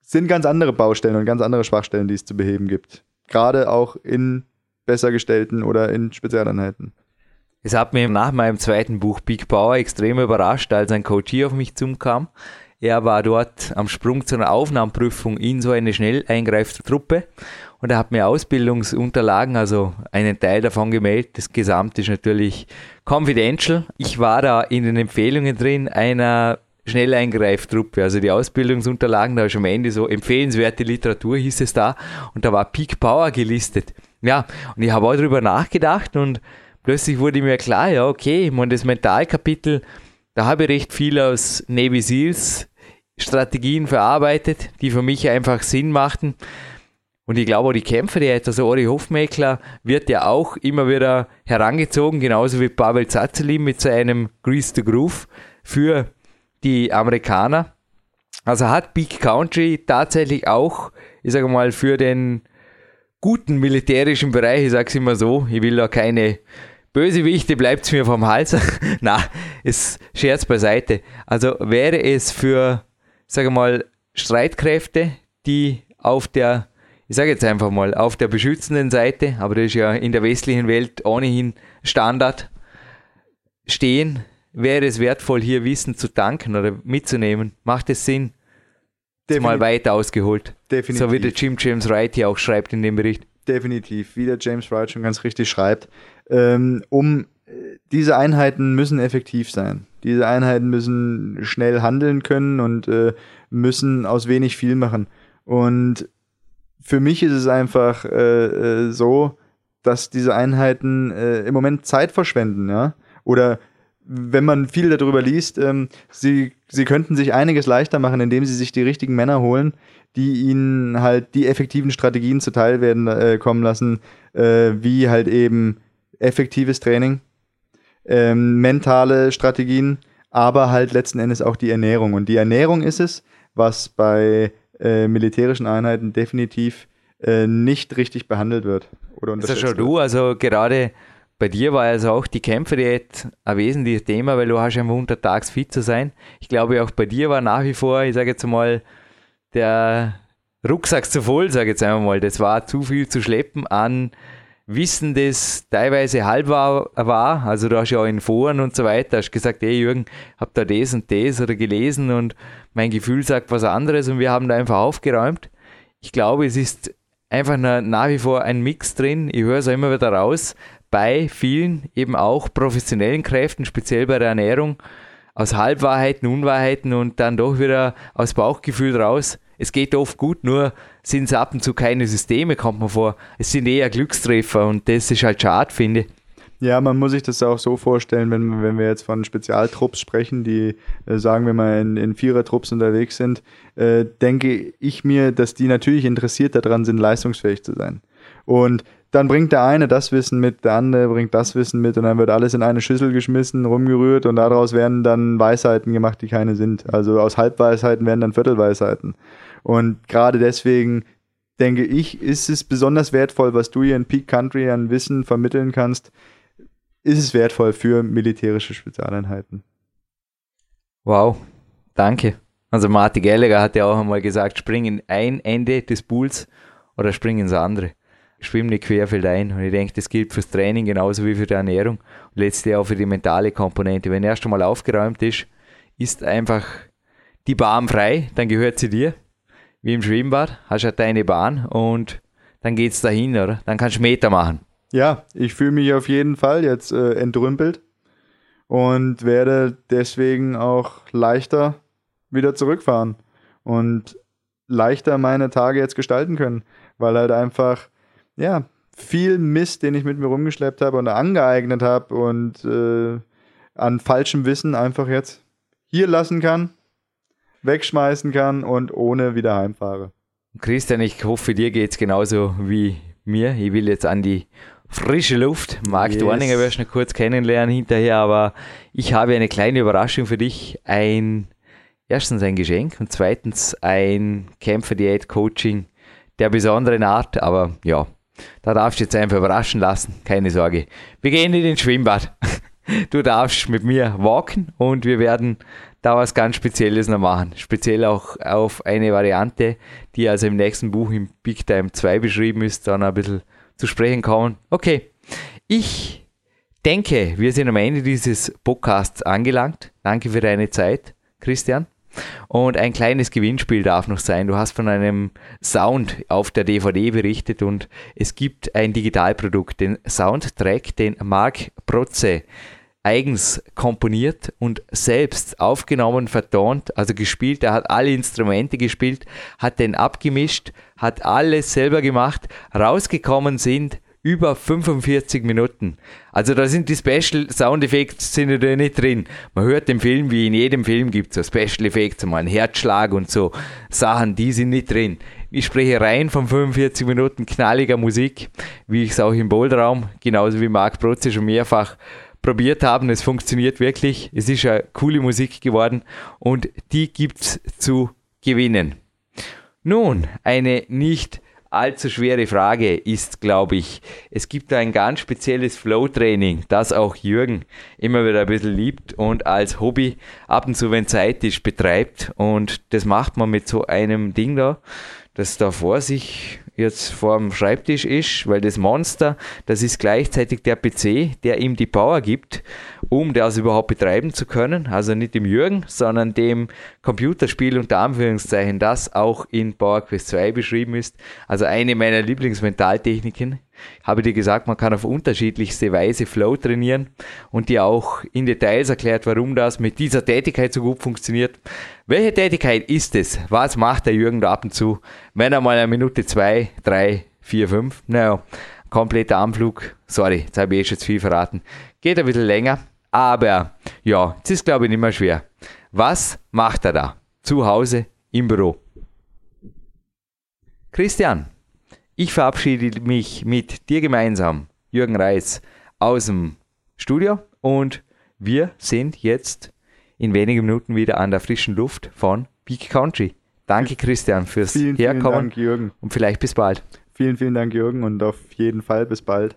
sind ganz andere Baustellen und ganz andere Schwachstellen, die es zu beheben gibt. Gerade auch in besser gestellten oder in Spezialeinheiten. Es hat mich nach meinem zweiten Buch Big Power extrem überrascht, als ein Coach hier auf mich zukam. Er war dort am Sprung zu einer Aufnahmeprüfung in so eine schnell eingreifende Truppe und er hat mir Ausbildungsunterlagen, also einen Teil davon gemeldet. Das Gesamte ist natürlich confidential. Ich war da in den Empfehlungen drin einer schnell Truppe. Also die Ausbildungsunterlagen, da ist am Ende so empfehlenswerte Literatur hieß es da und da war Peak Power gelistet. Ja, und ich habe auch darüber nachgedacht und plötzlich wurde mir klar, ja, okay, ich meine, das Mentalkapitel, da habe ich recht viel aus Navy Seals Strategien verarbeitet, die für mich einfach Sinn machten. Und ich glaube auch die Kämpfer, die jetzt, also Ori Hofmeckler wird ja auch immer wieder herangezogen, genauso wie Pavel Zazelin mit seinem Grease to Groove für die Amerikaner. Also hat Big Country tatsächlich auch, ich sage mal, für den guten militärischen Bereich, ich sage es immer so, ich will da keine Bösewichte, bleibt es mir vom Hals. *laughs* Na, ist Scherz beiseite. Also wäre es für, sage mal, Streitkräfte, die auf der, ich sage jetzt einfach mal, auf der beschützenden Seite, aber das ist ja in der westlichen Welt ohnehin Standard, stehen, wäre es wertvoll, hier Wissen zu danken oder mitzunehmen. Macht es Sinn? Definitiv. Mal weiter ausgeholt. Definitiv. So wie der Jim James Wright hier auch schreibt in dem Bericht. Definitiv, wie der James Wright schon ganz richtig schreibt. Ähm, um äh, diese Einheiten müssen effektiv sein. Diese Einheiten müssen schnell handeln können und äh, müssen aus wenig viel machen. Und für mich ist es einfach äh, äh, so, dass diese Einheiten äh, im Moment Zeit verschwenden, ja. Oder wenn man viel darüber liest, ähm, sie, sie könnten sich einiges leichter machen, indem sie sich die richtigen Männer holen, die ihnen halt die effektiven Strategien zuteil werden äh, kommen lassen, äh, wie halt eben effektives Training, ähm, mentale Strategien, aber halt letzten Endes auch die Ernährung. Und die Ernährung ist es, was bei äh, militärischen Einheiten definitiv äh, nicht richtig behandelt wird. Oder das ist ja schon du, also gerade bei dir war also auch die Kämpferdiät ein wesentliches Thema, weil du hast ja untertags fit zu sein. Ich glaube auch bei dir war nach wie vor, ich sage jetzt mal, der Rucksack zu voll, sage ich jetzt einmal mal. Das war zu viel zu schleppen an Wissen, das teilweise halb war, war. Also du hast ja auch in Foren und so weiter, hast gesagt, hey Jürgen, hab da das und das oder gelesen und mein Gefühl sagt was anderes und wir haben da einfach aufgeräumt. Ich glaube, es ist einfach nach wie vor ein Mix drin. Ich höre es auch immer wieder raus bei vielen eben auch professionellen Kräften, speziell bei der Ernährung, aus Halbwahrheiten, Unwahrheiten und dann doch wieder aus Bauchgefühl raus. Es geht oft gut, nur sind es ab und zu keine Systeme, kommt man vor. Es sind eher Glückstreffer und das ist halt schade, finde ich. Ja, man muss sich das auch so vorstellen, wenn, wenn wir jetzt von Spezialtrupps sprechen, die, äh, sagen wir mal, in, in Vierertrupps unterwegs sind, äh, denke ich mir, dass die natürlich interessiert daran sind, leistungsfähig zu sein. Und dann bringt der eine das Wissen mit, der andere bringt das Wissen mit und dann wird alles in eine Schüssel geschmissen, rumgerührt und daraus werden dann Weisheiten gemacht, die keine sind. Also aus Halbweisheiten werden dann Viertelweisheiten. Und gerade deswegen denke ich, ist es besonders wertvoll, was du hier in Peak Country an Wissen vermitteln kannst, ist es wertvoll für militärische Spezialeinheiten. Wow, danke. Also Martin Gallagher hat ja auch einmal gesagt, spring in ein Ende des Pools oder spring ins andere schwimme nicht querfeldein. Und ich denke, das gilt fürs Training genauso wie für die Ernährung und letztlich auch für die mentale Komponente. Wenn erst einmal aufgeräumt ist, ist einfach die Bahn frei, dann gehört sie dir. Wie im Schwimmbad, hast halt deine Bahn und dann geht's dahin, oder? Dann kannst du Meter machen. Ja, ich fühle mich auf jeden Fall jetzt äh, entrümpelt und werde deswegen auch leichter wieder zurückfahren und leichter meine Tage jetzt gestalten können, weil halt einfach ja, viel Mist, den ich mit mir rumgeschleppt habe und angeeignet habe und äh, an falschem Wissen einfach jetzt hier lassen kann, wegschmeißen kann und ohne wieder heimfahre. Christian, ich hoffe, dir geht es genauso wie mir. Ich will jetzt an die frische Luft. Marc yes. Dorninger wirst du noch kurz kennenlernen hinterher, aber ich habe eine kleine Überraschung für dich. Ein, erstens ein Geschenk und zweitens ein Kämpfer-Diät-Coaching der besonderen Art, aber ja, da darfst du jetzt einfach überraschen lassen, keine Sorge. Wir gehen in den Schwimmbad. *laughs* Du darfst mit mir walken und wir werden da was ganz Spezielles noch machen. Speziell auch auf eine Variante, die also im nächsten Buch im Big Time 2 beschrieben ist, dann ein bisschen zu sprechen kommen. Okay, ich denke, wir sind am Ende dieses Podcasts angelangt. Danke für deine Zeit, Christian. Und ein kleines Gewinnspiel darf noch sein. Du hast von einem Sound auf der DVD berichtet und es gibt ein Digitalprodukt, den Soundtrack, den Marc Protze eigens komponiert und selbst aufgenommen, vertont, also gespielt. Er hat alle Instrumente gespielt, hat den abgemischt, hat alles selber gemacht. Rausgekommen sind über 45 Minuten. Also da sind die Special Sound Effects sind natürlich nicht drin. Man hört im Film, wie in jedem Film gibt es so Special Effects, mal einen Herzschlag und so Sachen, die sind nicht drin. Ich spreche rein von 45 Minuten knalliger Musik, wie ich es auch im Boldraum, genauso wie Marc Protze schon mehrfach probiert haben. Es funktioniert wirklich. Es ist eine coole Musik geworden und die gibt's zu gewinnen. Nun, eine nicht allzu schwere Frage ist, glaube ich, es gibt ein ganz spezielles Flow-Training, das auch Jürgen immer wieder ein bisschen liebt und als Hobby ab und zu, wenn Zeit ist, betreibt. Und das macht man mit so einem Ding da, das da vor sich jetzt vor dem Schreibtisch ist, weil das Monster, das ist gleichzeitig der PC, der ihm die Power gibt, um das überhaupt betreiben zu können. Also nicht dem Jürgen, sondern dem Computerspiel unter Anführungszeichen, das auch in PowerQuest 2 beschrieben ist. Also eine meiner Lieblingsmentaltechniken. Habe dir gesagt, man kann auf unterschiedlichste Weise Flow trainieren und dir auch in Details erklärt, warum das mit dieser Tätigkeit so gut funktioniert. Welche Tätigkeit ist es? Was macht der Jürgen da ab und zu, wenn er mal eine Minute zwei, drei, vier, fünf, naja, kompletter Anflug, sorry, jetzt habe ich jetzt viel verraten, geht ein bisschen länger, aber ja, es ist glaube ich nicht mehr schwer. Was macht er da? Zu Hause, im Büro. Christian, ich verabschiede mich mit dir gemeinsam, Jürgen Reis, aus dem Studio und wir sind jetzt in wenigen Minuten wieder an der frischen Luft von Peak Country. Danke, Christian, fürs vielen, Herkommen. Vielen Dank, Jürgen. Und vielleicht bis bald. Vielen, vielen Dank, Jürgen, und auf jeden Fall bis bald.